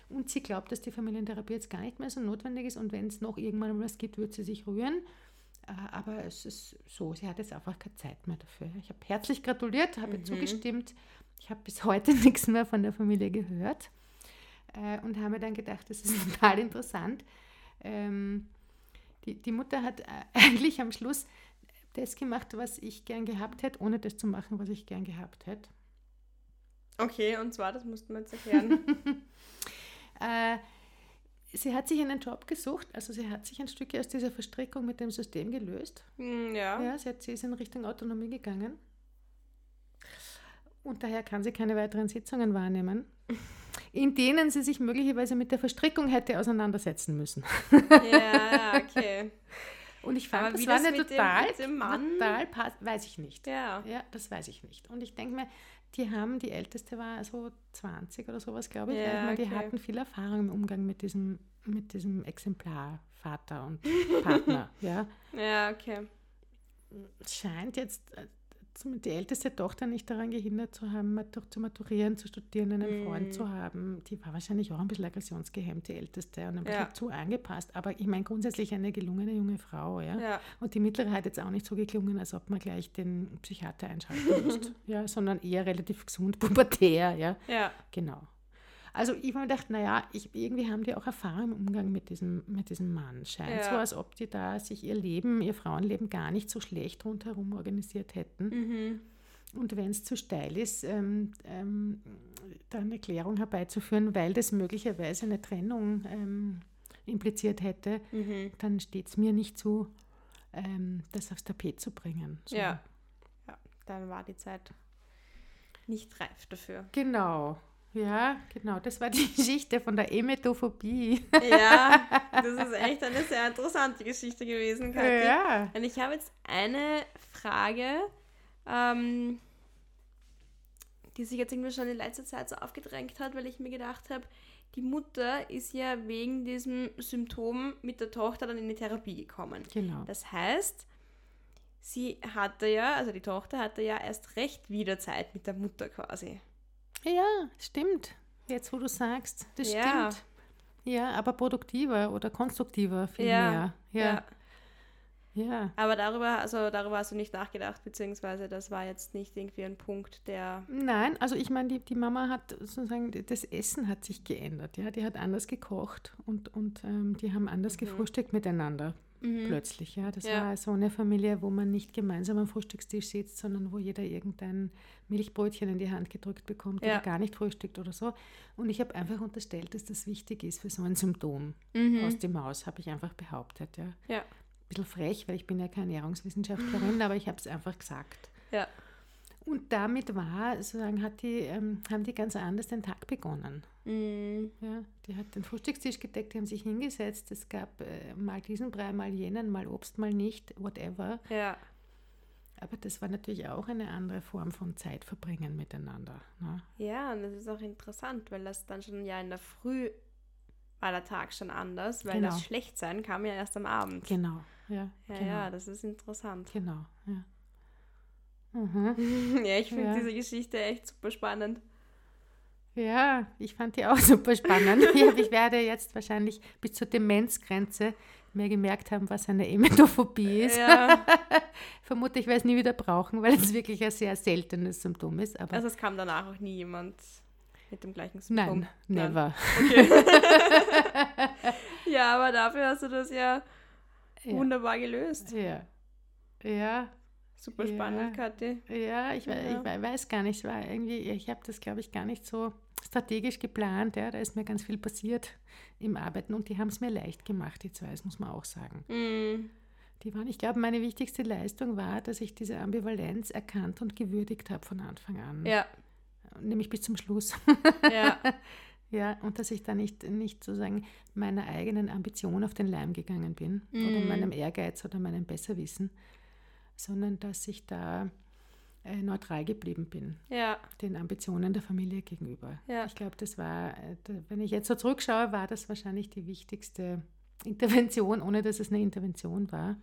Und sie glaubt, dass die Familientherapie jetzt gar nicht mehr so notwendig ist. Und wenn es noch irgendwann was gibt, wird sie sich rühren. Äh, Aber es ist so, sie hat jetzt einfach keine Zeit mehr dafür. Ich habe herzlich gratuliert, habe ihr zugestimmt. Ich habe bis heute nichts mehr von der Familie gehört. Äh, Und habe mir dann gedacht, das ist total interessant. Ähm, die, die Mutter hat äh, eigentlich am Schluss das gemacht, was ich gern gehabt hätte, ohne das zu machen, was ich gern gehabt hätte. Okay, und zwar, das mussten wir jetzt erklären. Äh, sie hat sich einen Job gesucht, also sie hat sich ein Stück aus dieser Verstrickung mit dem System gelöst. Hm, ja. Ja, sie, hat, sie ist in Richtung Autonomie gegangen. Und daher kann sie keine weiteren Sitzungen wahrnehmen, in denen sie sich möglicherweise mit der Verstrickung hätte auseinandersetzen müssen. Ja, okay. Und ich fand, Aber das wie war das eine dem- total, dem Mann- total pass, weiß ich nicht. Ja. Ja, das weiß ich nicht. Und ich denke mir, die haben, die älteste war so 20 oder sowas, glaube ich. Ja, ich meine, die okay. hatten viel Erfahrung im Umgang mit diesem, mit diesem Exemplar, Vater und Partner. ja. Ja, okay. Scheint jetzt äh, die älteste Tochter nicht daran gehindert zu haben, zu maturieren, zu studieren, einen Mhm. Freund zu haben. Die war wahrscheinlich auch ein bisschen aggressionsgehemmt, die älteste, und ein bisschen Ja. zu angepasst. Aber ich meine, grundsätzlich eine gelungene junge Frau. Ja? Ja. Und die mittlere hat jetzt auch nicht so geklungen, als ob man gleich den Psychiater einschalten müsste, ja, sondern eher relativ gesund, pubertär, ja, Ja. genau. Also ich habe mir gedacht, naja, ich, irgendwie haben die auch Erfahrung im Umgang mit diesem, mit diesem Mann. Scheint Ja. so, als ob die da sich ihr Leben, ihr Frauenleben gar nicht so schlecht rundherum organisiert hätten. Mhm. Und wenn es zu steil ist, ähm, ähm, da eine Erklärung herbeizuführen, weil das möglicherweise eine Trennung ähm, impliziert hätte, Mhm. dann steht es mir nicht zu, ähm, das aufs Tapet zu bringen. So. Ja. ja. Dann war die Zeit nicht reif dafür. Genau. Ja, genau. Das war die Geschichte von der Emetophobie. Ja, das ist echt eine sehr interessante Geschichte gewesen, Kathi. Ja. Und ich habe jetzt eine Frage, ähm, die sich jetzt irgendwie schon in letzter Zeit so aufgedrängt hat, weil ich mir gedacht habe, die Mutter ist ja wegen diesem Symptom mit der Tochter dann in die Therapie gekommen. Genau. Das heißt, sie hatte ja, also die Tochter hatte ja erst recht wieder Zeit mit der Mutter quasi. Ja, stimmt. Jetzt, wo du sagst, das Ja. stimmt. Ja, aber produktiver oder konstruktiver viel Ja, mehr. Ja, ja. Aber darüber, also darüber hast du nicht nachgedacht, beziehungsweise das war jetzt nicht irgendwie ein Punkt, der. Nein, also ich meine, die, die Mama hat sozusagen, das Essen hat sich geändert. Ja, die hat anders gekocht und, und ähm, die haben anders gefrühstückt miteinander. Plötzlich, ja. Das Ja. war so eine Familie, wo man nicht gemeinsam am Frühstückstisch sitzt, sondern wo jeder irgendein Milchbrötchen in die Hand gedrückt bekommt Ja. oder gar nicht frühstückt oder so. Und ich habe einfach unterstellt, dass das wichtig ist für so ein Symptom aus dem Maus, habe ich einfach behauptet, ja. Ja. Ein bisschen frech, weil ich bin ja keine Ernährungswissenschaftlerin, aber ich habe es einfach gesagt. Ja. Und damit war, sozusagen, hat die, ähm, haben die ganz anders den Tag begonnen. Mm, Ja, die hat den Frühstückstisch gedeckt, die haben sich hingesetzt. Es gab äh, mal diesen Brei, mal jenen, mal Obst, mal nicht, whatever. ja. Aber das war natürlich auch eine andere Form von Zeitverbringen miteinander. Ne? Ja, und das ist auch interessant, weil das dann schon ja in der Früh war der Tag schon anders, weil Genau. das Schlechtsein kam ja erst am Abend. Genau, ja. Ja, genau, ja, das ist interessant. Genau, ja. Mhm. ja, ich finde Ja. diese Geschichte echt super spannend. Ja, ich fand die auch super spannend. ich, ich werde jetzt wahrscheinlich bis zur Demenzgrenze mir gemerkt haben, was eine Emetophobie ist. Ja, Vermute, ich werde es nie wieder brauchen, weil es wirklich ein sehr seltenes Symptom ist. Aber also es kam danach auch nie jemand mit dem gleichen Symptom. nein, never. Okay. ja, aber dafür hast du das ja, Ja. wunderbar gelöst. Ja. Ja, Super Ja. spannend, Kathi. ja, ich, Ja. ich wei- weiß gar nicht. War irgendwie, ich habe das, glaube ich, gar nicht so strategisch geplant. Ja. Da ist mir ganz viel passiert im Arbeiten und die haben es mir leicht gemacht, die zwei, das muss man auch sagen. Mm, Die waren, ich glaube, meine wichtigste Leistung war, dass ich diese Ambivalenz erkannt und gewürdigt habe von Anfang an. Ja. Nämlich bis zum Schluss. Ja. ja, und dass ich da nicht, nicht sozusagen meiner eigenen Ambition auf den Leim gegangen bin oder Mhm. meinem Ehrgeiz oder meinem Besserwissen, sondern dass ich da äh, neutral geblieben bin Ja. den Ambitionen der Familie gegenüber. Ja. Ich glaube, das war, äh, wenn ich jetzt so zurückschaue, war das wahrscheinlich die wichtigste Intervention, ohne dass es eine Intervention war.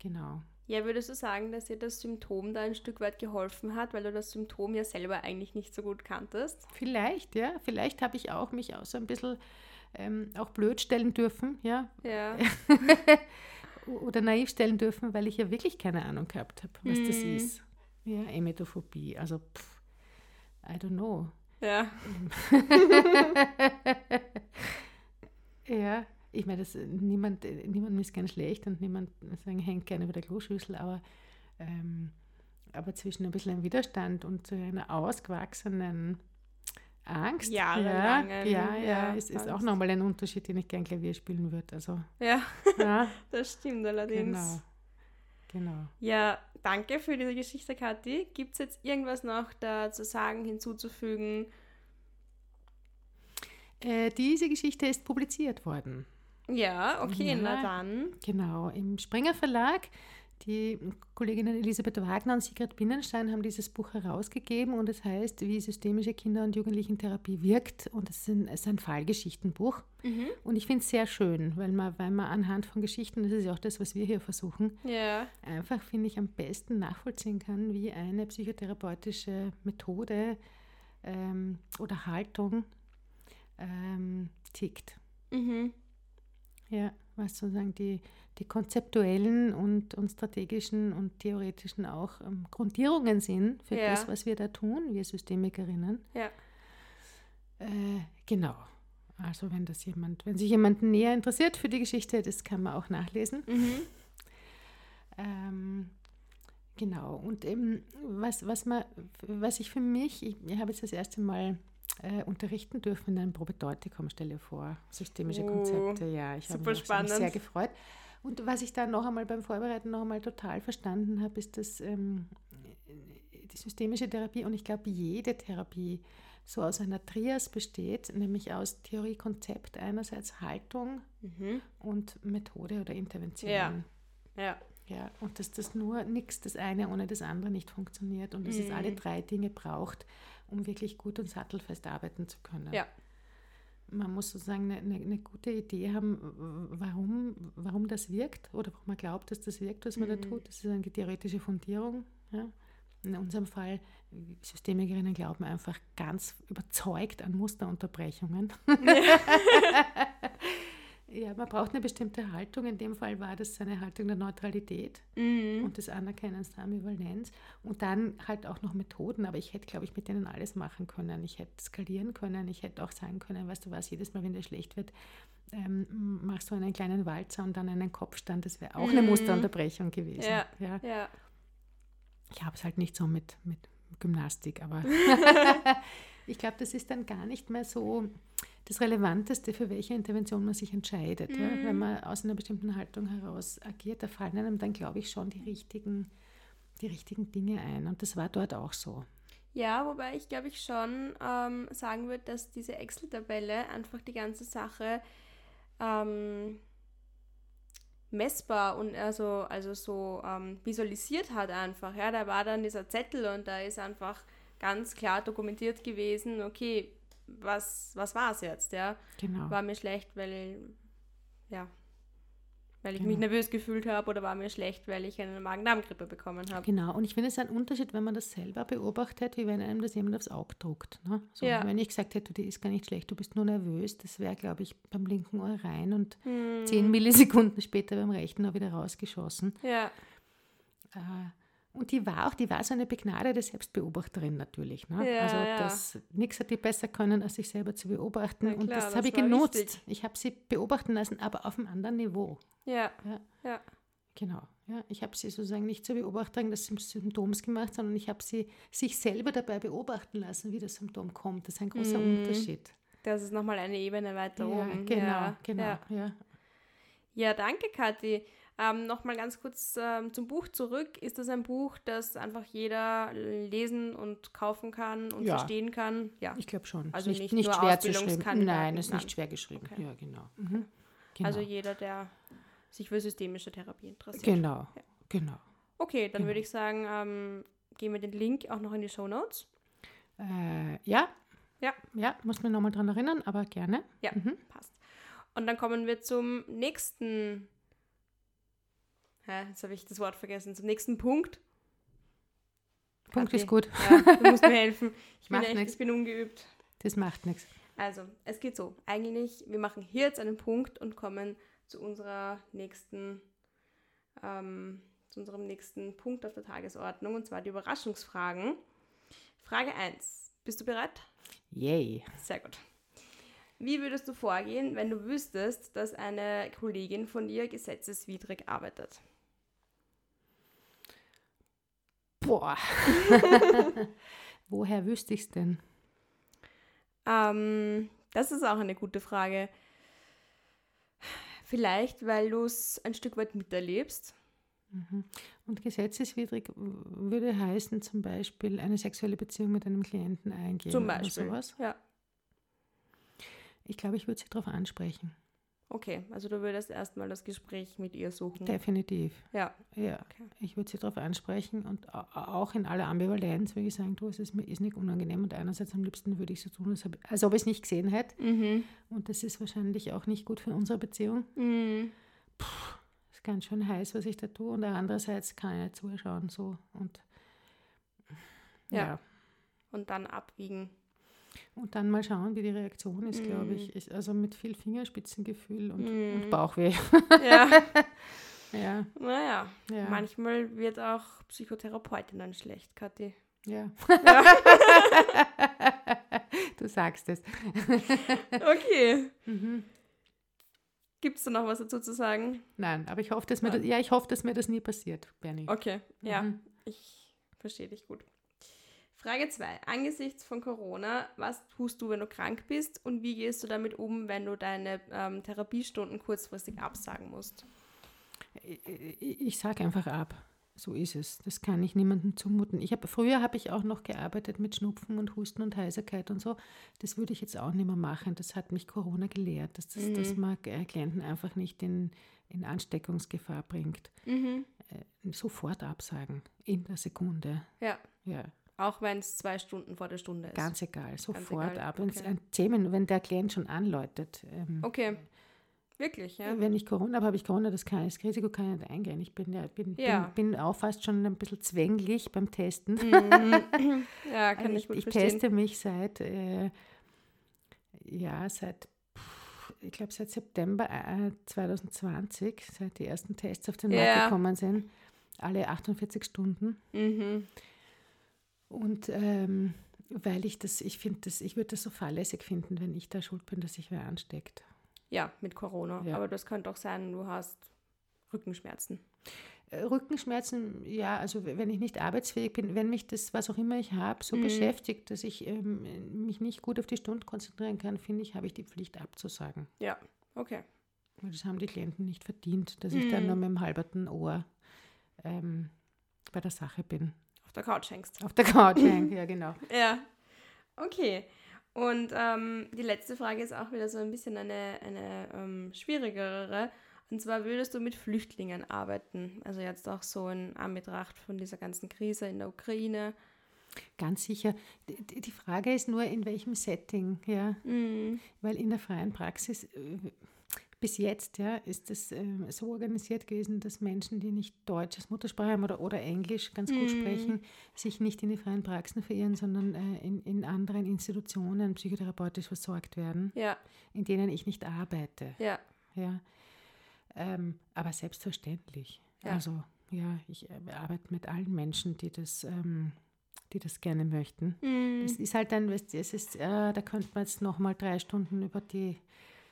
Genau. Ja, würdest du sagen, dass dir das Symptom da ein Stück weit geholfen hat, weil du das Symptom ja selber eigentlich nicht so gut kanntest? Vielleicht, ja, vielleicht habe ich auch mich auch so ein bisschen ähm, auch blöd stellen dürfen, ja, Ja. oder naiv stellen dürfen, weil ich ja wirklich keine Ahnung gehabt habe, was das Mhm. ist. Ja, Emetophobie, also pff, I don't know. Ja. Ja, ich meine, niemand, niemand ist gern schlecht und niemand sagen, hängt gerne über der Kloschüssel, aber, ähm, aber zwischen ein bisschen einem Widerstand und so einer ausgewachsenen Angst, ja, Jahrelangen, ja, ja, ja, ist, ist auch nochmal ein Unterschied, den ich gern Klavier spielen würde. Also, Ja, ja, das stimmt allerdings. genau. Genau. Ja, danke für diese Geschichte, Kathi. Gibt es jetzt irgendwas noch da zu sagen, hinzuzufügen? Äh, diese Geschichte ist publiziert worden. Ja, okay, Ja. na dann. Genau, im Springer Verlag. Die Kolleginnen Elisabeth Wagner und Sigrid Binnenstein haben dieses Buch herausgegeben und es heißt, wie systemische Kinder- und Jugendlichentherapie wirkt. Und es ist ein, Fallgeschichtenbuch. Mhm. Und ich finde es sehr schön, weil man, weil man anhand von Geschichten, das ist ja auch das, was wir hier versuchen, Ja, einfach, finde ich, am besten nachvollziehen kann, wie eine psychotherapeutische Methode ähm, oder Haltung ähm, tickt. mhm. Ja, was sozusagen die, die konzeptuellen und, und strategischen und theoretischen auch ähm, Grundierungen sind für Ja. das, was wir da tun, wir Systemikerinnen. Ja. Äh, genau. Also wenn das jemand, wenn sich jemand näher interessiert für die Geschichte, das kann man auch nachlesen. Mhm. Ähm, genau. Und eben, was, was, man, was ich für mich, ich, ich habe jetzt das erste Mal äh, unterrichten dürfen in einem Probedeutikum, stelle vor. Systemische Oh, Konzepte, ja. Ich habe mich, mich sehr gefreut. Und was ich da noch einmal beim Vorbereiten noch einmal total verstanden habe, ist, dass ähm, die systemische Therapie und ich glaube jede Therapie so aus einer Trias besteht, nämlich aus Theorie, Konzept einerseits, Haltung Mhm. und Methode oder Intervention. Ja. Ja. Ja, und dass das nur nichts, das eine ohne das andere nicht funktioniert und dass es Mhm. alle drei Dinge braucht, um wirklich gut und sattelfest arbeiten zu können. Ja. Man muss sozusagen eine, eine, eine gute Idee haben, warum, warum das wirkt oder warum man glaubt, dass das wirkt, was man da Mhm. tut. Das ist eine theoretische Fundierung. Ja. In unserem Fall, Systemikerinnen glauben einfach ganz überzeugt an Musterunterbrechungen. ja, man braucht eine bestimmte Haltung. In dem Fall war das eine Haltung der Neutralität Mhm. und des Anerkennens der Ambivalenz und dann halt auch noch Methoden, aber ich hätte, glaube ich, mit denen alles machen können. Ich hätte skalieren können, ich hätte auch sagen können, weißt du was, jedes Mal, wenn dir schlecht wird, ähm, machst du einen kleinen Walzer und dann einen Kopfstand, das wäre auch eine Mhm. Musterunterbrechung gewesen. Ja. Ja. Ja. Ich habe es halt nicht so mit, mit Gymnastik, aber ich glaube, das ist dann gar nicht mehr so das Relevanteste, für welche Intervention man sich entscheidet. Ja? Mhm. Wenn man aus einer bestimmten Haltung heraus agiert, da fallen einem dann, glaube ich, schon die richtigen, die richtigen Dinge ein. Und das war dort auch so. Ja, wobei ich glaube ich schon ähm, sagen würde, dass diese Excel-Tabelle einfach die ganze Sache ähm, messbar und also, also so ähm, visualisiert hat einfach. Ja, da war dann dieser Zettel und da ist einfach ganz klar dokumentiert gewesen, okay, was, was war es jetzt, ja? Genau. War mir schlecht, weil, ja, weil ich mich Genau. nervös gefühlt habe oder war mir schlecht, weil ich eine Magen-Darm-Grippe bekommen habe. Genau, und ich finde es ein Unterschied, wenn man das selber beobachtet, wie wenn einem das jemand aufs Auge druckt. Ne? So, Ja. Wenn ich gesagt hätte, du, dir ist gar nicht schlecht, du bist nur nervös, das wäre, glaube ich, beim linken Ohr rein und Hm, zehn Millisekunden später beim rechten Ohr wieder rausgeschossen. ja, Äh, Und die war auch, die war so eine begnadete Selbstbeobachterin natürlich. Ne? Ja, also ja. nichts hat die besser können, als sich selber zu beobachten. Na und klar, das, das habe ich genutzt. wichtig. Ich habe sie beobachten lassen, aber auf einem anderen Niveau. ja, Ja. ja. Genau. Ja, ich habe sie sozusagen nicht zur Beobachterin des Symptoms gemacht, sondern ich habe sie sich selber dabei beobachten lassen, wie das Symptom kommt. Das ist ein großer Mhm. Unterschied. Das ist nochmal eine Ebene weiter oben. genau, genau. Ja. Ja. ja, danke, Kathi. Ähm, Nochmal ganz kurz ähm, zum Buch zurück. Ist das ein Buch, das einfach jeder lesen und kaufen kann und Ja. verstehen kann? Ja. Ich glaube schon. Also Ist nicht nicht nur schwer zu schreiben. Nein, ist nein. nicht schwer geschrieben. Okay. Ja, genau. Mhm. genau. Also jeder, der sich für systemische Therapie interessiert. genau, Ja. genau. Okay, dann Genau. würde ich sagen, ähm, geben wir den Link auch noch in die Show Notes. Äh, ja. Ja. Ja, muss mir nochmal dran erinnern, aber gerne. Ja, Mhm. passt. Und dann kommen wir zum nächsten. Hä, jetzt habe ich das Wort vergessen. Zum nächsten Punkt. Punkt Kathi, ist gut. Ja, du musst mir helfen. Ich bin echt, nix. ich bin ungeübt. Das macht nichts. Also, es geht so. Eigentlich, wir machen hier jetzt einen Punkt und kommen zu unserer nächsten, ähm, zu unserem nächsten Punkt auf der Tagesordnung, und zwar die Überraschungsfragen. Frage 1. Bist du bereit? Yay. Sehr gut. Wie würdest du vorgehen, wenn du wüsstest, dass eine Kollegin von dir gesetzeswidrig arbeitet? Boah. Woher wüsste ich es denn? Ähm, das ist auch eine gute Frage. Vielleicht, weil du es ein Stück weit miterlebst. Mhm. Und gesetzeswidrig würde heißen zum Beispiel eine sexuelle Beziehung mit einem Klienten eingehen Zum oder Beispiel. sowas. Ja. Ich glaube, ich würde sie darauf ansprechen. Okay, also du würdest erstmal das Gespräch mit ihr suchen. Definitiv. Ja, Ja, Okay. ich würde sie darauf ansprechen und au- auch in aller Ambivalenz würde ich sagen, du, es ist mir ist nicht unangenehm und einerseits am liebsten würde ich so tun, als ob, als ob ich es nicht gesehen hätte Mhm. und das ist wahrscheinlich auch nicht gut für unsere Beziehung. Mhm. ist ganz schön heiß, was ich da tue und andererseits kann ich nicht zuschauen so und Ja. ja. Und dann abwiegen. Und dann mal schauen, wie die Reaktion ist, glaube Mhm. ich. ich. Also mit viel Fingerspitzengefühl und, Mhm. und Bauchweh. Ja, Ja, naja. ja, Manchmal wird auch Psychotherapeutinnen schlecht, Kathi. ja. Ja. du sagst es. Okay. Mhm. Gibt es da noch was dazu zu sagen? Nein, aber ich hoffe, dass mir Nein. das, ja, ich hoffe, dass mir das nie passiert, Bernie. Okay, ja. Mhm. Ich verstehe dich gut. Frage 2. Angesichts von Corona, was tust du, wenn du krank bist und wie gehst du damit um, wenn du deine ähm, Therapiestunden kurzfristig absagen musst? Ich, ich, ich sage einfach ab. So ist es. Das kann ich niemandem zumuten. Ich habe früher habe ich auch noch gearbeitet mit Schnupfen und Husten und Heiserkeit und so. Das würde ich jetzt auch nicht mehr machen. Das hat mich Corona gelehrt, dass das, Mhm. man äh, Klienten einfach nicht in, in Ansteckungsgefahr bringt. Mhm. Äh, sofort absagen. In der Sekunde. Ja, Ja, auch wenn es zwei Stunden vor der Stunde ist. ganz egal. Sofort egal, ab. Okay. wenn der Klient schon anläutet. Ähm, Okay. Wirklich, ja? Wenn ich Corona habe, habe ich Corona, das, kann, das Risiko kann ich nicht eingehen. Ich bin, ja, bin, Ja. bin, bin auch fast schon ein bisschen zwänglich beim Testen. Mhm. ja, kann Also ich gut ich verstehen. teste mich seit, äh, ja, seit, pff, ich glaube, seit September äh, 2020, seit die ersten Tests auf den Ja. Markt gekommen sind, alle 48 Stunden. Mhm. Und ähm, weil ich das, ich finde das, ich würde das so fahrlässig finden, wenn ich da schuld bin, dass sich wer ansteckt. Ja, mit Corona. Ja. Aber das könnte auch sein, du hast Rückenschmerzen. Äh, Rückenschmerzen, ja, also wenn ich nicht arbeitsfähig bin, wenn mich das, was auch immer ich habe, so Mhm. beschäftigt, dass ich ähm, mich nicht gut auf die Stunde konzentrieren kann, finde ich, habe ich die Pflicht abzusagen. Ja, okay. Weil das haben die Klienten nicht verdient, dass ich dann Mhm. nur mit dem halberten Ohr ähm, bei der Sache bin. Auf der Couch hängst. Auf der Couch hänge, ja genau. Ja. Okay. Und ähm, die letzte Frage ist auch wieder so ein bisschen eine, eine ähm, schwierigere. Und zwar würdest du mit Flüchtlingen arbeiten? Also jetzt auch so in Anbetracht von dieser ganzen Krise in der Ukraine. Ganz sicher. Die- Die die Frage ist nur, in welchem Setting, ja. Mhm. Weil in der freien Praxis äh, bis jetzt ja, ist es ähm, so organisiert gewesen, dass Menschen, die nicht Deutsch als Muttersprache haben oder, oder Englisch ganz gut Mhm. sprechen, sich nicht in die freien Praxen verirren, sondern äh, in, in anderen Institutionen psychotherapeutisch versorgt werden, Ja, in denen ich nicht arbeite. ja. Ja. Ähm, aber selbstverständlich. Ja. Also ja, ich äh, arbeite mit allen Menschen, die das, ähm, die das gerne möchten. Mhm. Es ist halt ein, es ist, äh, da könnte man jetzt noch mal drei Stunden über die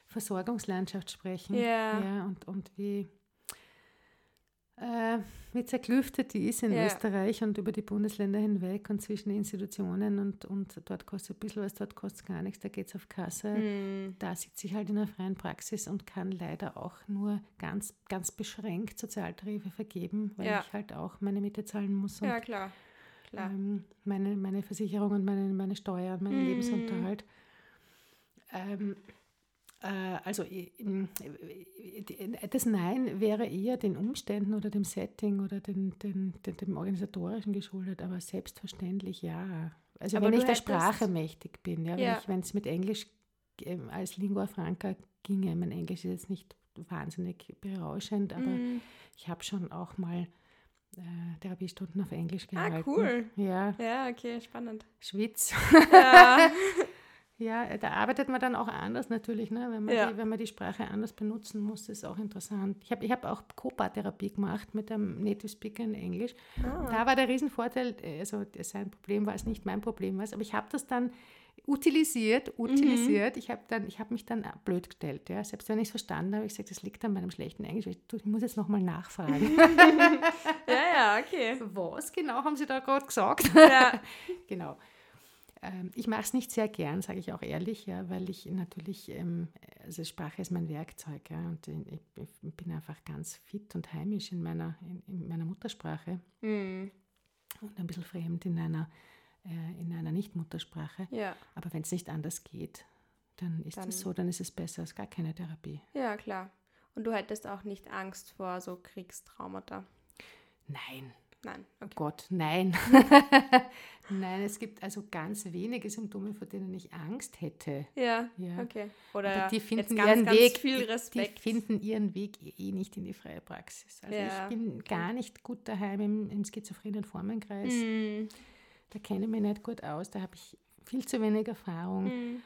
Versorgungslandschaft sprechen. Ja. ja und, und wie, äh, wie zerklüftet die ist in Ja. Österreich und über die Bundesländer hinweg und zwischen Institutionen und, und dort kostet ein bisschen was, dort kostet gar nichts, da geht es auf Kasse. Hm. Da sitze ich halt in der freien Praxis und kann leider auch nur ganz, ganz beschränkt Sozialtarife vergeben, weil Ja. ich halt auch meine Miete zahlen muss Ja, klar. Klar. ähm, meine, meine Versicherung und meine, meine Steuer und meinen Mhm. Lebensunterhalt. Ähm, äh, also i- im- äh, das Nein wäre eher den Umständen oder dem Setting oder den, den, den, dem Organisatorischen geschuldet, aber selbstverständlich ja. Also Aber wenn ich der Sprache mächtig bin, ja, Ja. wenn es mit Englisch ähm, als Lingua Franca ginge, mein Englisch ist jetzt nicht wahnsinnig berauschend, aber Hm. ich habe schon auch mal äh, Therapiestunden auf Englisch Ah, gehalten. cool. Ja, Ja, okay, spannend. Schwitz. Ja. Ja, da arbeitet man dann auch anders natürlich, ne? wenn, man Ja. die, wenn man die Sprache anders benutzen muss, ist auch interessant. Ich habe ich hab auch Copa-Therapie gemacht mit einem Native Speaker in Englisch. Ah. Da war der Riesenvorteil, äh, also sein Problem war es nicht, mein Problem war es, aber ich habe das dann utilisiert, utilisiert. Ich habe dann, ich habe mich dann blöd gestellt, ja. Selbst wenn ich es verstanden habe, ich gesagt, das liegt an meinem schlechten Englisch. Ich, du, ich muss jetzt nochmal nachfragen. ja, ja, okay. Was genau haben Sie da gerade gesagt? Ja. genau. Ähm, ich mache es nicht sehr gern, sage ich auch ehrlich, ja, weil ich natürlich, ähm, also Sprache ist mein Werkzeug, ja, und ich, ich bin einfach ganz fit und heimisch in meiner, in, in meiner Muttersprache Hm. und ein bisschen fremd in einer, äh, in einer Nicht-Muttersprache. Ja. Aber wenn es nicht anders geht, dann ist es so, dann ist es besser als gar keine Therapie. Ja, klar. Und du hättest auch nicht Angst vor so Kriegstraumata. Nein, Nein. Oh Okay. Gott, nein. nein, es gibt also ganz wenige Symptome, vor denen ich Angst hätte. Ja, Ja. okay. Oder Aber die finden ganz, ihren ganz Weg. viel Respekt. Die finden ihren Weg eh nicht in die freie Praxis. Also Ja, ich bin gar nicht gut daheim im, im schizophrenen Formenkreis. Hm. Da kenne ich mich nicht gut aus. Da habe ich viel zu wenig Erfahrung. Hm.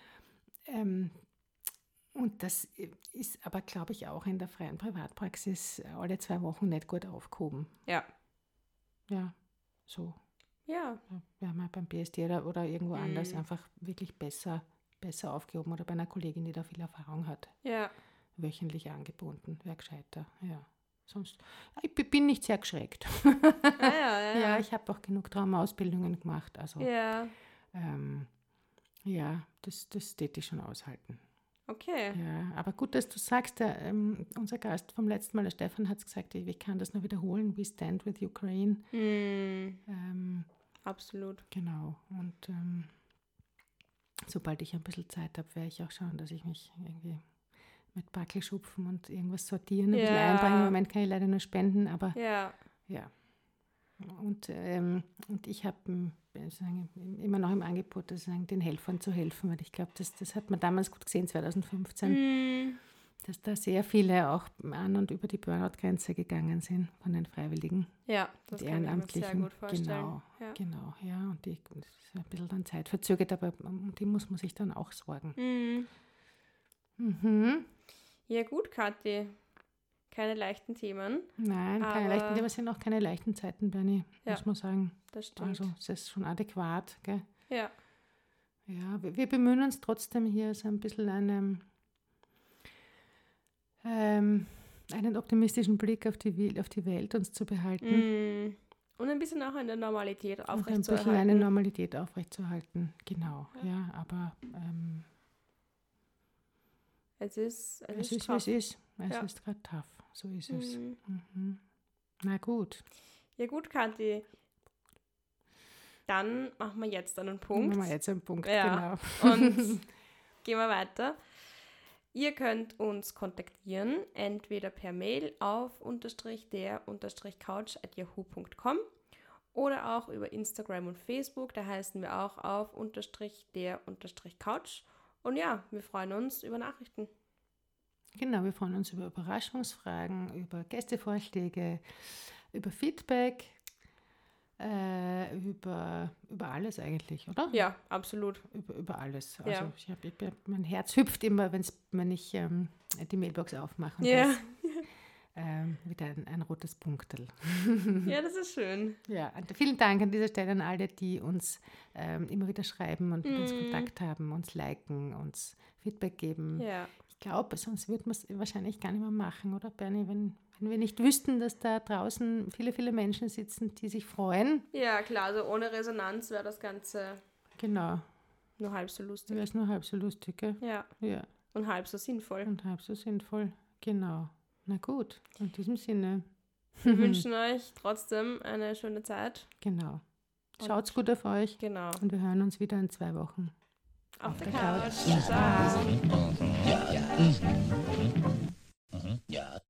Ähm, und das ist aber, glaube ich, auch in der freien Privatpraxis alle zwei Wochen nicht gut aufgehoben. Ja. Ja, so. Ja. Ja, mal beim BSD oder, oder irgendwo anders Mhm. einfach wirklich besser, besser aufgehoben oder bei einer Kollegin, die da viel Erfahrung hat. Ja. wöchentlich angebunden, wäre gescheiter. Ja. Sonst, ich bin nicht sehr geschreckt. Ah, ja, ja. ja, ich habe auch genug Traumausbildungen gemacht. Also, ja. ähm, ja, das, das täte ich schon aushalten. Okay. Ja, aber gut, dass du sagst, der, ähm, unser Gast vom letzten Mal, der Stefan, hat es gesagt, ich, ich kann das nur wiederholen, we stand with Ukraine. Hm. Ähm, Absolut. genau, und ähm, sobald ich ein bisschen Zeit habe, werde ich auch schauen, dass ich mich irgendwie mit Backelschupfen und irgendwas sortieren, Ja. einbringen. Im Moment kann ich leider nur spenden, aber Ja. ja. Und, ähm, und ich habe immer noch im Angebot, sozusagen, den Helfern zu helfen, weil ich glaube, das, das hat man damals gut gesehen, 2015, Hm. dass da sehr viele auch an und über die Burnout-Grenze gegangen sind von den Freiwilligen, Ja, das die kann ich mir sehr Ehrenamtlichen. gut vorstellen. Genau, Ja. genau, ja. Und die das ist ein bisschen dann Zeit verzögert, aber um die muss man sich dann auch sorgen. Hm. Mhm. Ja, gut, Kathi. Keine leichten Themen. Nein, keine leichten, es sind auch keine leichten Zeiten, Bernie, Ja. muss man sagen. Das stimmt. Also es ist schon adäquat, gell? ja. Ja, wir, wir bemühen uns trotzdem hier so ein bisschen eine, ähm, einen optimistischen Blick auf die, auf die Welt uns zu behalten Hm. Und ein bisschen auch eine Normalität und ein bisschen aufrechtzuerhalten. eine Normalität aufrechtzuerhalten. Genau, Ja. ja, aber ähm, Es ist, es es ist, ist, wie es tough. ist. Es Ja. ist gerade tough, so ist es. Mhm. Mhm. Na gut, Ja gut, Kathi. Dann machen wir jetzt einen Punkt. machen wir jetzt einen Punkt, Ja. genau. Und gehen wir weiter. Ihr könnt uns kontaktieren, entweder per Mail auf unterstrich der unterstrich couch at yahoo.com oder auch über Instagram und Facebook. Da heißen wir auch auf unterstrich der unterstrich couch. Und ja, wir freuen uns über Nachrichten. Genau, wir freuen uns über Überraschungsfragen, über Gästevorschläge, über Feedback, äh, über, über alles eigentlich, oder? Ja, absolut. Über, über alles. Also Ja. ich hab, ich, mein Herz hüpft immer, wenn's, wenn ich ähm, die Mailbox aufmache und Ja. da ist, ähm, wieder ein, ein rotes Punktel. ja, das ist schön. Ja, vielen Dank an dieser Stelle an alle, die uns ähm, immer wieder schreiben und mit uns Mm. Kontakt haben, uns liken, uns Feedback geben. Ja. Ich glaube, sonst würde man es wahrscheinlich gar nicht mehr machen, oder Bernie, wenn, wenn wir nicht wüssten, dass da draußen viele, viele Menschen sitzen, die sich freuen. Ja, klar, also ohne Resonanz wäre das Ganze Genau. nur halb so lustig. Wäre es nur halb so lustig, gell? Ja, Ja. und halb so sinnvoll. Und halb so sinnvoll. Genau. Na gut, in diesem Sinne. Wir wünschen euch trotzdem eine schöne Zeit. Genau. Schaut's gut auf euch Genau. und wir hören uns wieder in zwei Wochen. Auf, der der Couch. Couch. Ciao. Ja.